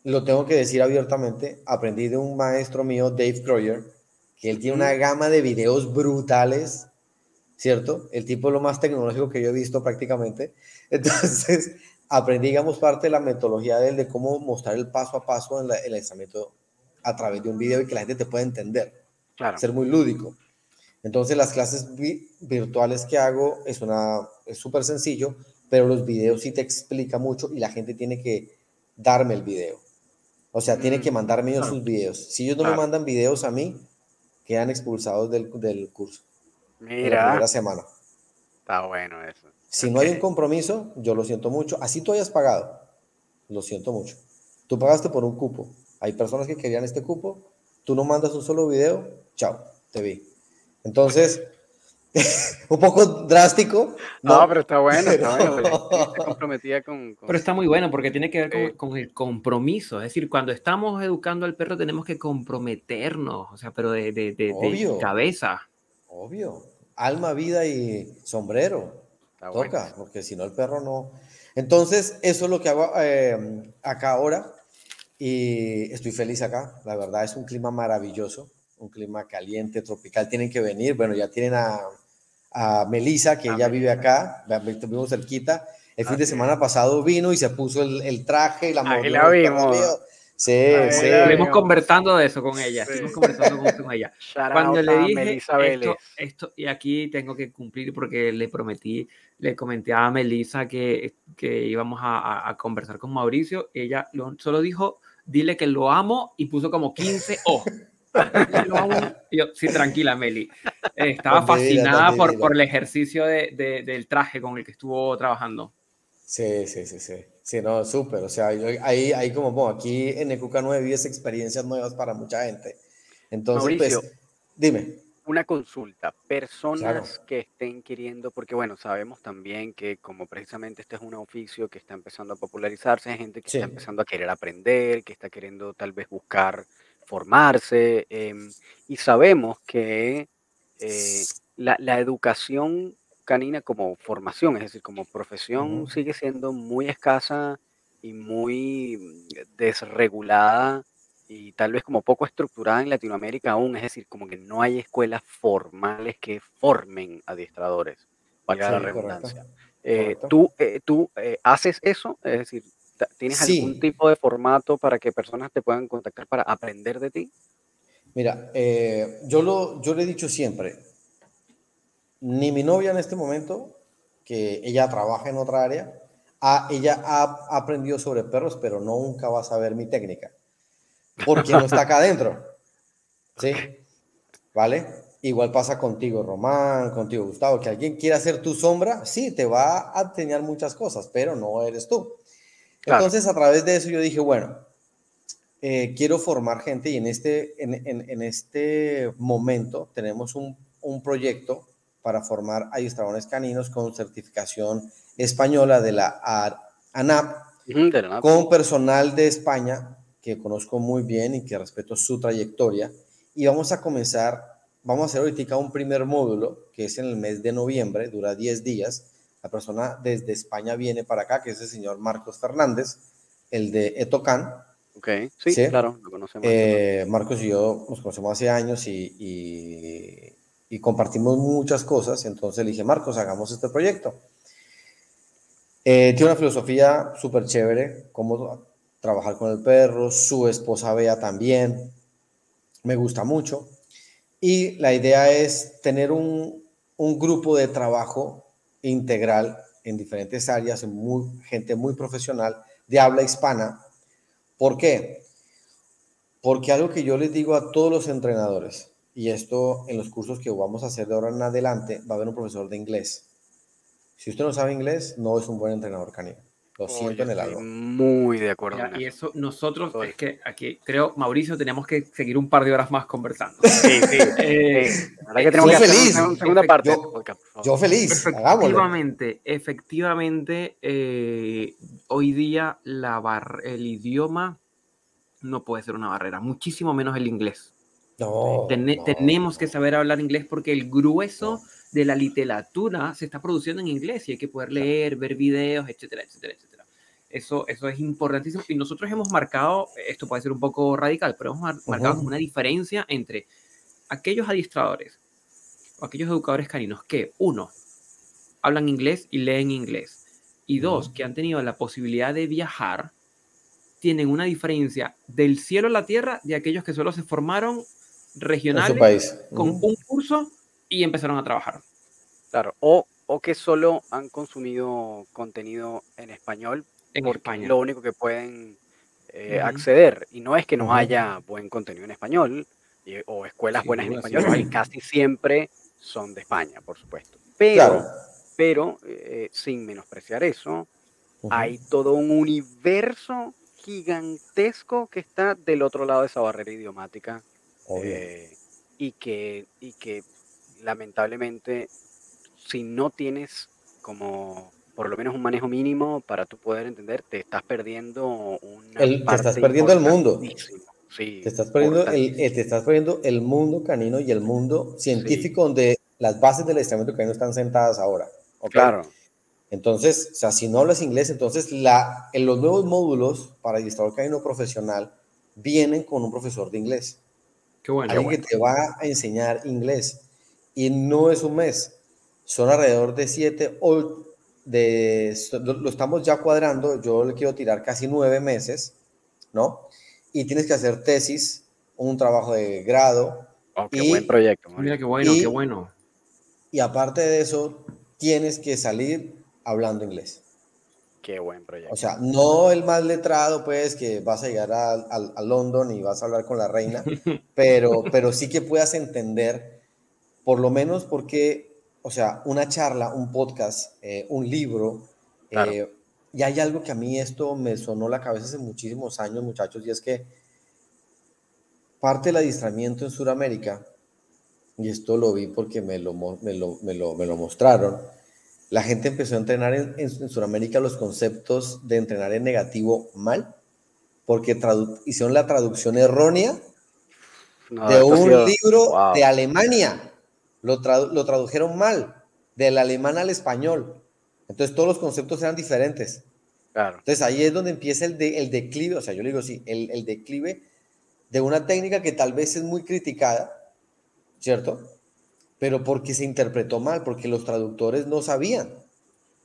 lo tengo que decir abiertamente, aprendí de un maestro mío, Dave Croyer, que él tiene una gama de videos brutales, ¿cierto? El tipo es lo más tecnológico que yo he visto prácticamente. Entonces, aprendí, digamos, parte de la metodología de él, de cómo mostrar el paso a paso en, el aislamiento a través de un video y que la gente te pueda entender. Claro. Ser muy lúdico. Entonces, las clases virtuales que hago es una es súper sencillo, pero los videos sí te explica mucho y la gente tiene que darme el video. O sea, tiene que mm, mandarme ellos sus videos. Si ellos no me mandan videos a mí, quedan expulsados del, del curso. Mira. la primera semana. Está bueno eso. Si no hay un compromiso, yo lo siento mucho. Así tú hayas pagado, lo siento mucho. Tú pagaste por un cupo. Hay personas que querían este cupo, tú no mandas un solo video, chao, te vi. Entonces, un poco drástico. No, pero está bueno, está bueno. comprometida con, Pero está muy bueno porque tiene que ver con, el compromiso. Es decir, cuando estamos educando al perro tenemos que comprometernos, o sea, pero de, de, de, cabeza. Obvio. Alma, vida y sombrero. Toca, porque si no el perro no. Entonces, eso es lo que hago eh, acá ahora y estoy feliz acá. La verdad es un clima maravilloso un clima caliente, tropical, tienen que venir. Bueno, ya tienen a, a Melissa, que ella vive acá, vivimos cerquita. El fin de semana pasado vino y se puso el, el traje y la moto. la vimos. Sí, sí. Estuvimos conversando de eso con ella. Estuvimos conversando con, ella. Cuando le dije esto, esto, y aquí tengo que cumplir porque le prometí, le comenté a Melissa que, que íbamos a, a, conversar con Mauricio. Ella solo dijo, dile que lo amo y puso como 15 O. Yo, sí, tranquila, Meli. estaba fascinada por, por el ejercicio de, de, del traje con el que estuvo trabajando. Sí, sí, sí, sí. Sí, no, súper. O sea, ahí, ahí como, bueno, aquí en Ecuca 9 vives experiencias nuevas para mucha gente. Entonces, pues, dime. Una consulta. Personas que estén queriendo, porque bueno, sabemos también que como precisamente este es un oficio que está empezando a popularizarse, hay gente que está empezando a querer aprender, que está queriendo tal vez buscar formarse em, y sabemos que eh, la, educación canina como formación, es decir, como profesión, sigue siendo muy escasa y muy desregulada y tal vez como poco estructurada en Latinoamérica aún, es decir, como que no hay escuelas formales que formen adiestradores, valga la redundancia. Eh, ¿Tú, eh, tú haces eso? Es decir, ¿Tienes algún tipo de formato para que personas te puedan contactar para aprender de ti? Mira, eh, yo, lo, yo le he dicho siempre, ni mi novia en este momento, que ella trabaja en otra área, ella ha aprendido sobre perros, pero nunca va a saber mi técnica, porque no está acá adentro. ¿Sí? ¿Vale? Igual pasa contigo, Román, contigo, Gustavo, que alguien quiera hacer tu sombra, sí, te va a enseñar muchas cosas, pero no eres tú. Entonces, a través de eso yo dije, bueno, eh, quiero formar gente y en este, en, en, este momento tenemos un, un, proyecto para formar adiestradores caninos con certificación española de la ANAP, con personal de España que conozco muy bien y que respeto su trayectoria. Y vamos a comenzar, vamos a hacer ahorita un primer módulo que es en el mes de noviembre, dura 10 días la persona desde España viene para acá, que es el señor Marcos Fernández, el de Etocan. Ok, sí, claro, lo conocemos. Eh, Marcos y yo nos conocemos hace años y, y, compartimos muchas cosas. Entonces le dije, Marcos, hagamos este proyecto. Eh, tiene una filosofía súper chévere, cómo trabajar con el perro, su esposa Bea también, me gusta mucho. Y la idea es tener un, un grupo de trabajo integral en diferentes áreas, gente muy profesional de habla hispana. ¿Por qué? Porque algo que yo les digo a todos los entrenadores, y esto en los cursos que vamos a hacer de ahora en adelante, va a haber un profesor de inglés. Si usted no sabe inglés, no es un buen entrenador canino. Lo siento en el alma. Muy de acuerdo. y eso nosotros, es que aquí creo, Mauricio, tenemos que seguir un par de horas más conversando. Sí, sí. eh, que tenemos que feliz. Hacer una segunda parte. Yo, feliz. Efectivamente, efectivamente, eh, hoy día la bar el idioma no puede ser una barrera, muchísimo menos el inglés. No, Tenemos que saber hablar inglés porque el grueso de la literatura se está produciendo en inglés y hay que poder leer, ver videos, etcétera, etcétera, etcétera. Eso, eso es importantísimo. Y nosotros hemos marcado, esto puede ser un poco radical, pero hemos marcado una diferencia entre aquellos adiestradores o aquellos educadores caninos que, uno, hablan inglés y leen inglés, y dos, que han tenido la posibilidad de viajar, tienen una diferencia del cielo a la tierra de aquellos que solo se formaron regionales con un curso y empezaron a trabajar. Claro, o, o que solo han consumido contenido en español en España. lo único que pueden eh, acceder. Y no es que no haya buen contenido en español o escuelas buenas en español, casi siempre son de España, por supuesto. Pero, pero eh, sin menospreciar eso, hay todo un universo gigantesco que está del otro lado de esa barrera idiomática Eh, y, que, y que lamentablemente si no tienes como por lo menos un manejo mínimo para tú poder entender, te estás perdiendo una el, Te estás perdiendo el mundo. Sí, te, estás perdiendo el, eh, te estás perdiendo el mundo canino y el mundo científico donde las bases del adiestramiento canino están sentadas ahora. Claro. Entonces, o sea, si no hablas inglés, entonces la, en los nuevos módulos para adiestrador canino profesional vienen con un profesor de inglés. Qué bueno. Alguien que te va a enseñar inglés. Y no es un mes, son alrededor de siete o de, lo estamos ya cuadrando, yo le quiero tirar casi nueve meses, ¿no? Y tienes que hacer tesis, un trabajo de grado. Oh, qué buen proyecto. Mira qué bueno, qué bueno. Y aparte de eso, tienes que salir hablando inglés. Qué buen proyecto. O sea, no el más letrado, pues, que vas a llegar a, a, London y vas a hablar con la reina, pero, pero sí que puedas entender, por lo menos porque, o sea, una charla, un podcast, eh, un libro, eh, y hay algo que a mí esto me sonó la cabeza hace muchísimos años, muchachos, y es que parte del adiestramiento en Sudamérica, y esto lo vi porque me lo, me lo, me lo, me lo mostraron, la gente empezó a entrenar en, en, Sudamérica los conceptos de entrenar en negativo mal, porque hicieron la traducción errónea de un libro de Alemania. Lo, lo, tradujeron mal, del alemán al español. Entonces todos los conceptos eran diferentes. Claro. Entonces ahí es donde empieza el, de, el declive, o sea, yo le digo sí, el, el declive de una técnica que tal vez es muy criticada, ¿cierto? Pero porque se interpretó mal, porque los traductores no sabían.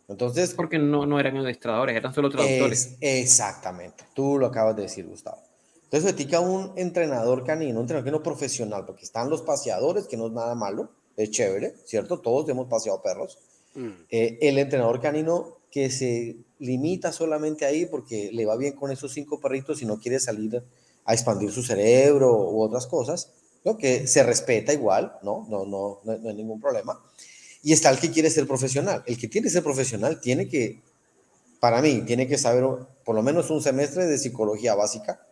Entonces, porque no, no eran ilustradores, eran solo traductores. exactamente, tú lo acabas de decir, Gustavo. Entonces, etica un entrenador canino, un entrenador canino profesional, porque están los paseadores, que no es nada malo, es chévere, ¿cierto? Todos hemos paseado perros. Mm. Eh, el entrenador canino que se limita solamente ahí porque le va bien con esos cinco perritos y no quiere salir a expandir su cerebro u otras cosas que se respeta igual, ¿no? No, no, no, hay ningún problema. Y está el que quiere ser profesional. El que quiere ser profesional tiene que, para mí, tiene que saber por lo menos un semestre de psicología básica.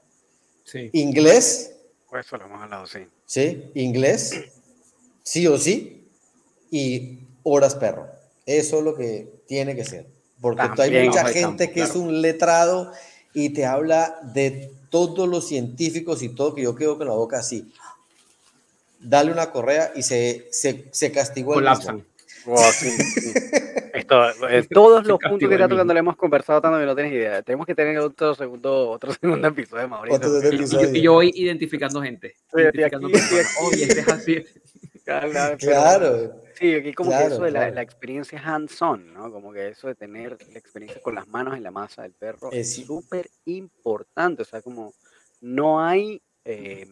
Sí. Inglés. Pues eso lo hemos hablado, sí. Sí, inglés, sí o sí, y horas perro. Eso es lo que tiene que ser. Porque hay mucha gente que es un letrado y te habla de todos los científicos y todo que yo quedo con la boca así dale una correa y se, se, se castigó el Colapsan. Esto, eh, todos los puntos que está tocando le hemos conversado tanto que no tienes idea. Tenemos que tener otro segundo, otro segundo episodio, Mauricio. Y, y, yo voy identificando gente. identificando aquí, Oye, este es así. Claro. Sí, aquí como que eso de la, la experiencia hands-on, ¿no? Como que eso de tener la experiencia con las manos en la masa del perro es súper importante. O sea, como no hay... Eh,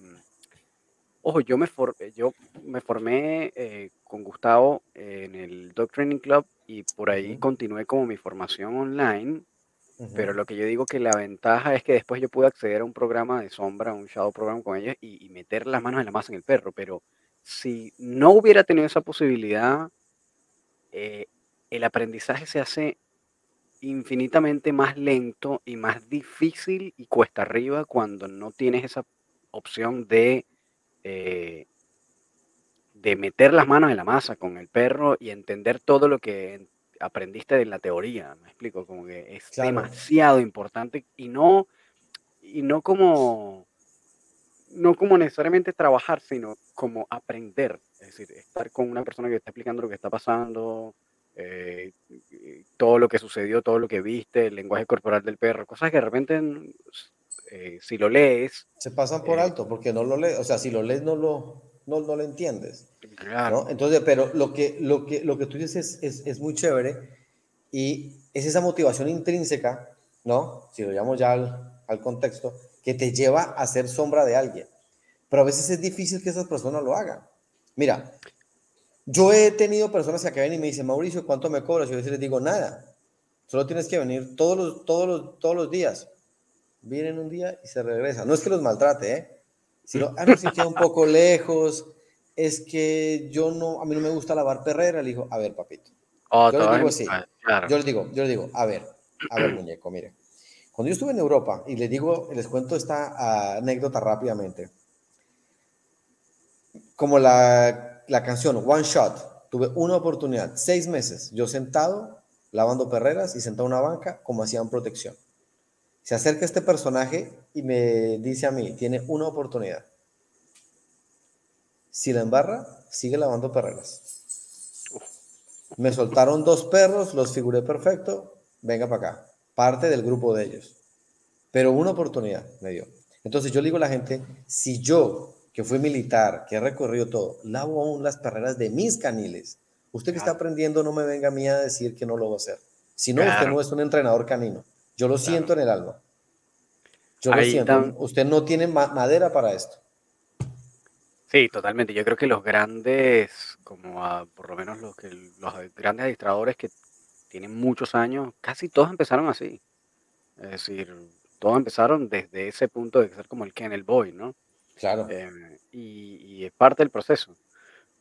Ojo, yo me, yo me formé eh, con Gustavo en el Dog Training Club y por ahí continué como mi formación online, pero lo que yo digo que la ventaja es que después yo pude acceder a un programa de sombra, un shadow program con ellos y, meter las manos en la masa en el perro, pero si no hubiera tenido esa posibilidad, eh, el aprendizaje se hace infinitamente más lento y más difícil y cuesta arriba cuando no tienes esa opción de eh, de meter las manos en la masa con el perro y entender todo lo que aprendiste de la teoría, me explico, como que es demasiado importante y no, y no como, no como necesariamente trabajar, sino como aprender, es decir, estar con una persona que está explicando lo que está pasando, eh, todo lo que sucedió, todo lo que viste, el lenguaje corporal del perro, cosas que de repente eh, si lo lees... Se pasan por eh, alto porque no lo lees, o sea, si lo lees no lo, no, no lo entiendes. Claro. Entonces, pero lo que, lo que, lo que tú dices es, es, muy chévere y es esa motivación intrínseca, ¿no? Si lo llamo ya al, al contexto, que te lleva a ser sombra de alguien. Pero a veces es difícil que esas personas lo hagan. Mira, yo he tenido personas que vienen y me dicen, Mauricio, ¿cuánto me cobras? Y yo les digo, nada. Solo tienes que venir todos los, todos los, todos los días vienen un día y se regresan. No es que los maltrate, ¿eh? Sino, ah, no, si queda un poco lejos, es que yo no, a mí no me gusta lavar perrera. Le digo, a ver, papito. yo le digo así. Yo le digo, yo le digo, a ver, a ver, muñeco, mire. Cuando yo estuve en Europa, y les digo, les cuento esta anécdota rápidamente. como la, la canción One Shot, tuve una oportunidad, seis meses, yo sentado, lavando perreras y sentado en una banca, como hacían protección. Se acerca este personaje y me dice a mí, tiene una oportunidad. Si la embarra, sigue lavando perreras. Me soltaron dos perros, los figuré perfecto, venga para acá, parte del grupo de ellos. Pero una oportunidad me dio. Entonces yo le digo a la gente, si yo, que fui militar, que he recorrido todo, lavo aún las perreras de mis caniles, usted que está aprendiendo no me venga a mí a decir que no lo va a hacer. Si no, usted no es un entrenador canino. Yo lo siento en el alma. Yo lo siento. Usted no tiene madera para esto. Sí, totalmente. Yo creo que los grandes, como por lo menos los, que, los grandes administradores que tienen muchos años, casi todos empezaron así. Es decir, todos empezaron desde ese punto de ser como el Kennel Boy, ¿no? Claro. Eh, y, es parte del proceso.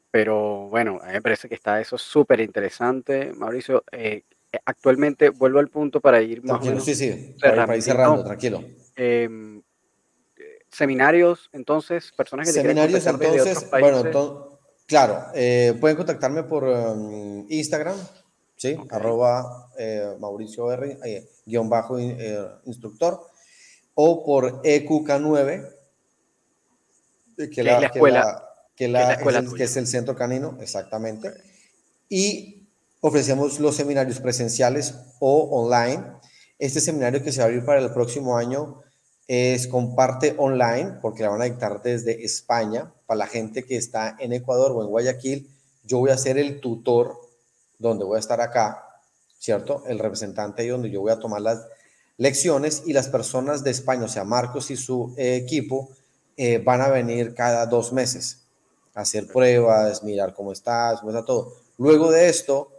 Pero bueno, a mí me parece que está eso súper interesante. Mauricio, eh, actualmente vuelvo al punto para ir más tranquilo, sí, sí, para, ir cerrando, tranquilo. Em, seminarios, entonces, personas que seminarios, entonces, bueno, claro, eh, pueden contactarme por em, Instagram, sí, arroba eh, Mauricio R, eh, guion bajo instructor, o por EQK9, que, la, la escuela, que, la, es, que es el centro canino, exactamente. Y ofrecemos los seminarios presenciales o online. Este seminario que se va a abrir para el próximo año es con parte online, porque la van a dictar desde España. Para la gente que está en Ecuador o en Guayaquil, yo voy a ser el tutor, donde voy a estar acá, ¿cierto? El representante y donde yo voy a tomar las lecciones y las personas de España, o sea, Marcos y su equipo, eh, van a venir cada dos meses a hacer pruebas, mirar cómo estás, cómo está todo. Luego de esto,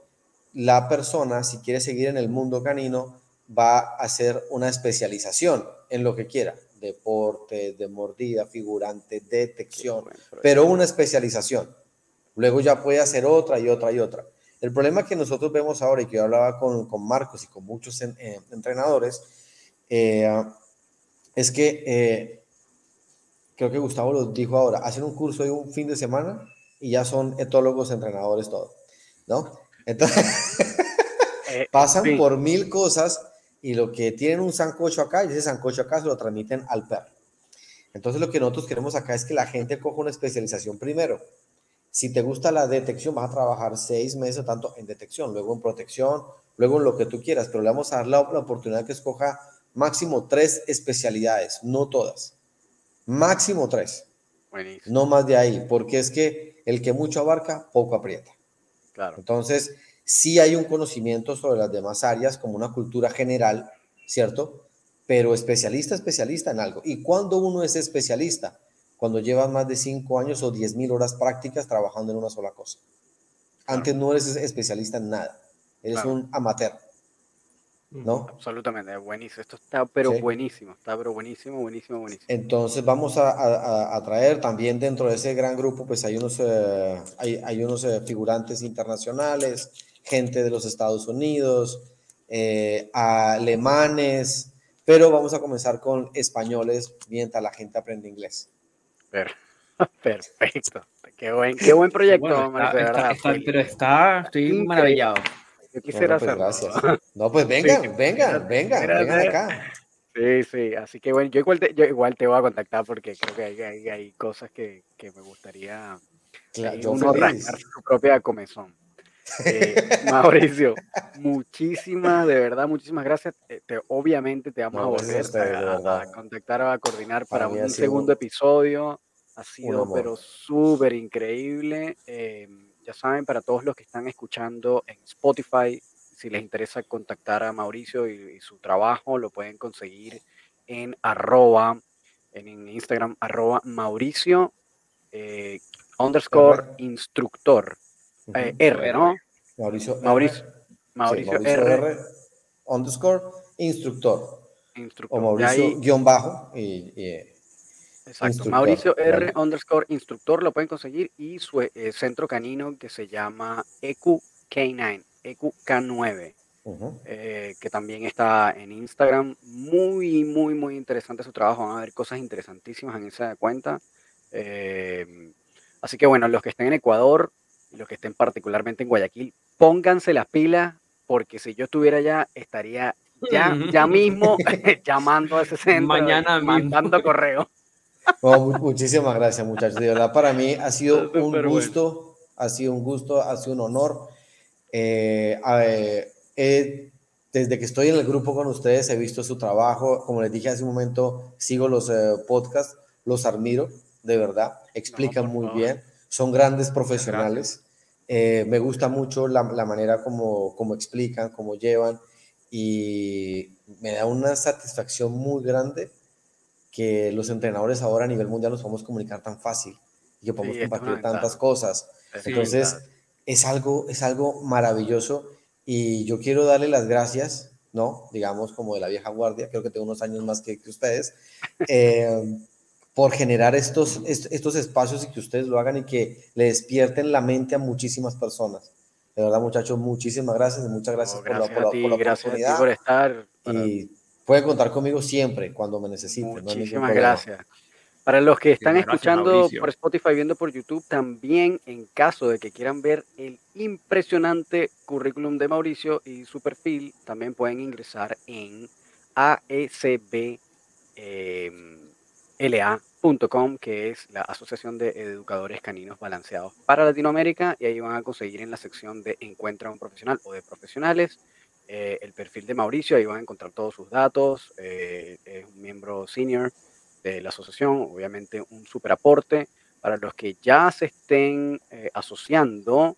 la persona, si quiere seguir en el mundo canino, va a hacer una especialización en lo que quiera, deporte, de mordida, figurante, detección, pero una especialización. Luego ya puede hacer otra y otra y otra. El problema que nosotros vemos ahora y que yo hablaba con, con Marcos y con muchos eh, entrenadores, eh, es que eh, creo que Gustavo lo dijo ahora, hacen un curso de un fin de semana y ya son etólogos, entrenadores, todo, ¿no? Entonces, pasan por mil cosas y lo que tienen un sancocho acá, y ese sancocho acá se lo transmiten al perro. Entonces lo que nosotros queremos acá es que la gente coja una especialización primero. Si te gusta la detección, vas a trabajar seis meses tanto en detección, luego en protección, luego en lo que tú quieras, pero le vamos a dar la, oportunidad que escoja máximo tres especialidades, no todas. Máximo tres. No más de ahí, porque es que el que mucho abarca, poco aprieta. Claro. Entonces, sí hay un conocimiento sobre las demás áreas como una cultura general, ¿cierto? Pero especialista, especialista en algo. ¿Y cuando uno es especialista? Cuando llevas más de cinco años o diez mil horas prácticas trabajando en una sola cosa. Antes no eres especialista en nada, eres un amateur. ¿No? Absolutamente, buenísimo. Esto está pero buenísimo, está pero buenísimo, buenísimo, buenísimo. Entonces vamos a, a, traer también dentro de ese gran grupo, pues hay unos, eh, hay, hay, unos eh, figurantes internacionales, gente de los Estados Unidos, eh, alemanes, pero vamos a comenzar con españoles mientras la gente aprende inglés. Perfecto. Qué buen, qué buen proyecto, pero está, estoy maravillado. Quisiera pues, Gracias. No, pues vengan, vengan, vengan, vengan acá. Sí, sí, así que bueno, yo igual te, yo igual te voy a contactar porque creo que hay, hay, hay cosas que, que, me gustaría claro, yo uno su propia comezón. Eh, Mauricio, muchísimas, de verdad, muchísimas gracias. Eh, te, obviamente te vamos a volver a, contactar, a coordinar para, un segundo episodio. Ha sido, pero súper increíble. Ya saben, para todos los que están escuchando en Spotify, si les interesa contactar a Mauricio y, su trabajo, lo pueden conseguir en arroba, en Instagram, arroba Mauricio eh, underscore instructor. Eh, R, ¿no? Mauricio, Mauricio, Mauricio, R, underscore instructor. O Mauricio guion bajo y, Exacto. Mauricio R underscore instructor lo pueden conseguir y su eh, centro canino que se llama EQK9, EQK9. Eh, que también está en Instagram. Muy, muy, muy interesante su trabajo. Van a ver cosas interesantísimas en esa cuenta. Así que bueno, los que estén en Ecuador, los que estén particularmente en Guayaquil, pónganse las pilas, porque si yo estuviera allá, estaría ya, ya mismo llamando a ese centro, Mañana mandando correo. Muchísimas gracias, muchachos. De verdad, para mí ha sido un gusto, ha sido un gusto, ha sido un honor. Eh, desde que estoy en el grupo con ustedes he visto su trabajo. Como les dije hace un momento, sigo los eh, podcasts, los admiro, de verdad. Explican muy bien, son grandes profesionales. Eh, me gusta mucho la, la manera como, como explican, cómo llevan y me da una satisfacción muy grande que los entrenadores ahora a nivel mundial nos podemos comunicar tan fácil y que podemos compartir tantas cosas. Entonces, es algo, es algo maravilloso y yo quiero darle las gracias, ¿no? Digamos, como de la vieja guardia, creo que tengo unos años más que, que ustedes, eh, por generar estos, estos espacios y que ustedes lo hagan y que le despierten la mente a muchísimas personas. De verdad, muchachos, muchísimas gracias y muchas gracias, por, la, por, gracias por estar. Y pueden contar conmigo siempre cuando me necesiten. Muchísimas gracias. Para los que están escuchando por Spotify, viendo por YouTube, también en caso de que quieran ver el impresionante currículum de Mauricio y su perfil, también pueden ingresar en ASBLA. .com, que es la Asociación de Educadores Caninos Balanceados para Latinoamérica, y ahí van a conseguir en la sección de Encuentra un profesional o de profesionales eh, el perfil de Mauricio, ahí van a encontrar todos sus datos, eh, es un miembro senior de la asociación, obviamente un super aporte para los que ya se estén eh, asociando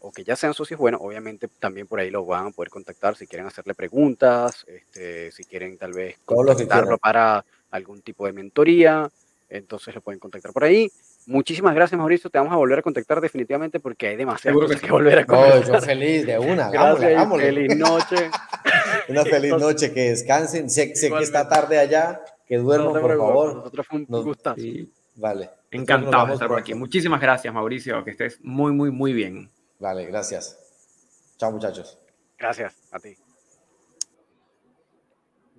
o que ya sean socios, bueno, obviamente también por ahí lo van a poder contactar si quieren hacerle preguntas, este, si quieren tal vez contactarlo para algún tipo de mentoría, entonces lo pueden contactar por ahí. Muchísimas gracias, Mauricio. Te vamos a volver a contactar definitivamente porque hay demasiadas cosas que, volver a contactar. yo feliz de una. Gracias, Feliz noche. una feliz noche, que descansen. Sé, que está tarde allá, que duerman, por favor. Nosotros fue un gustazo. Vale. Encantado de estar por aquí. Muchísimas gracias, Mauricio. Que estés muy, muy, muy bien. Vale, gracias. Chao, muchachos. Gracias a ti.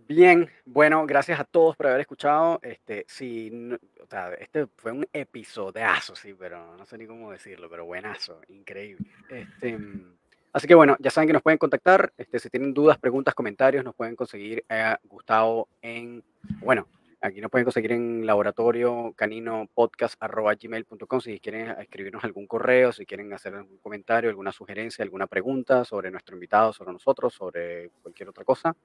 Bien, bueno, gracias a todos por haber escuchado. Este, sí, o sea, este fue un episodiazo, sí, pero no sé ni cómo decirlo, pero buenazo, increíble. Este, así que bueno, ya saben que nos pueden contactar. Este, si tienen dudas, preguntas, comentarios, nos pueden conseguir a Gustavo en, bueno, aquí nos pueden conseguir en laboratorio canino podcast gmail.com si quieren escribirnos algún correo, si quieren hacer algún comentario, alguna sugerencia, alguna pregunta sobre nuestro invitado, sobre nosotros, sobre cualquier otra cosa.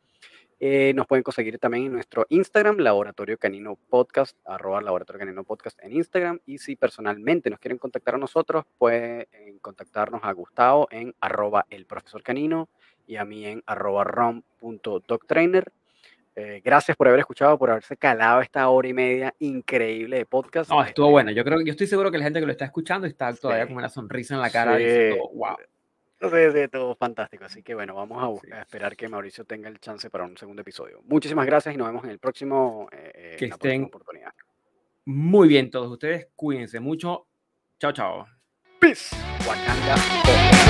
Eh, nos pueden conseguir también en nuestro Instagram, Laboratorio Canino Podcast, arroba Laboratorio Canino Podcast en Instagram. Y si personalmente nos quieren contactar a nosotros, pueden contactarnos a Gustavo en arroba el profesor canino y a mí en arroba rom.doctrainer. Eh, gracias por haber escuchado, por haberse calado esta hora y media increíble de podcast. No, estuvo este bueno. Yo creo, yo estoy seguro que la gente que lo está escuchando está todavía con una sonrisa en la cara diciendo, wow. De, todo fantástico. Así que bueno, vamos a, esperar que Mauricio tenga el chance para un segundo episodio. Muchísimas gracias y nos vemos en el próximo. Eh, que estén oportunidad. Muy bien, todos ustedes. Cuídense mucho. Chao, chao. Peace. Wakanda.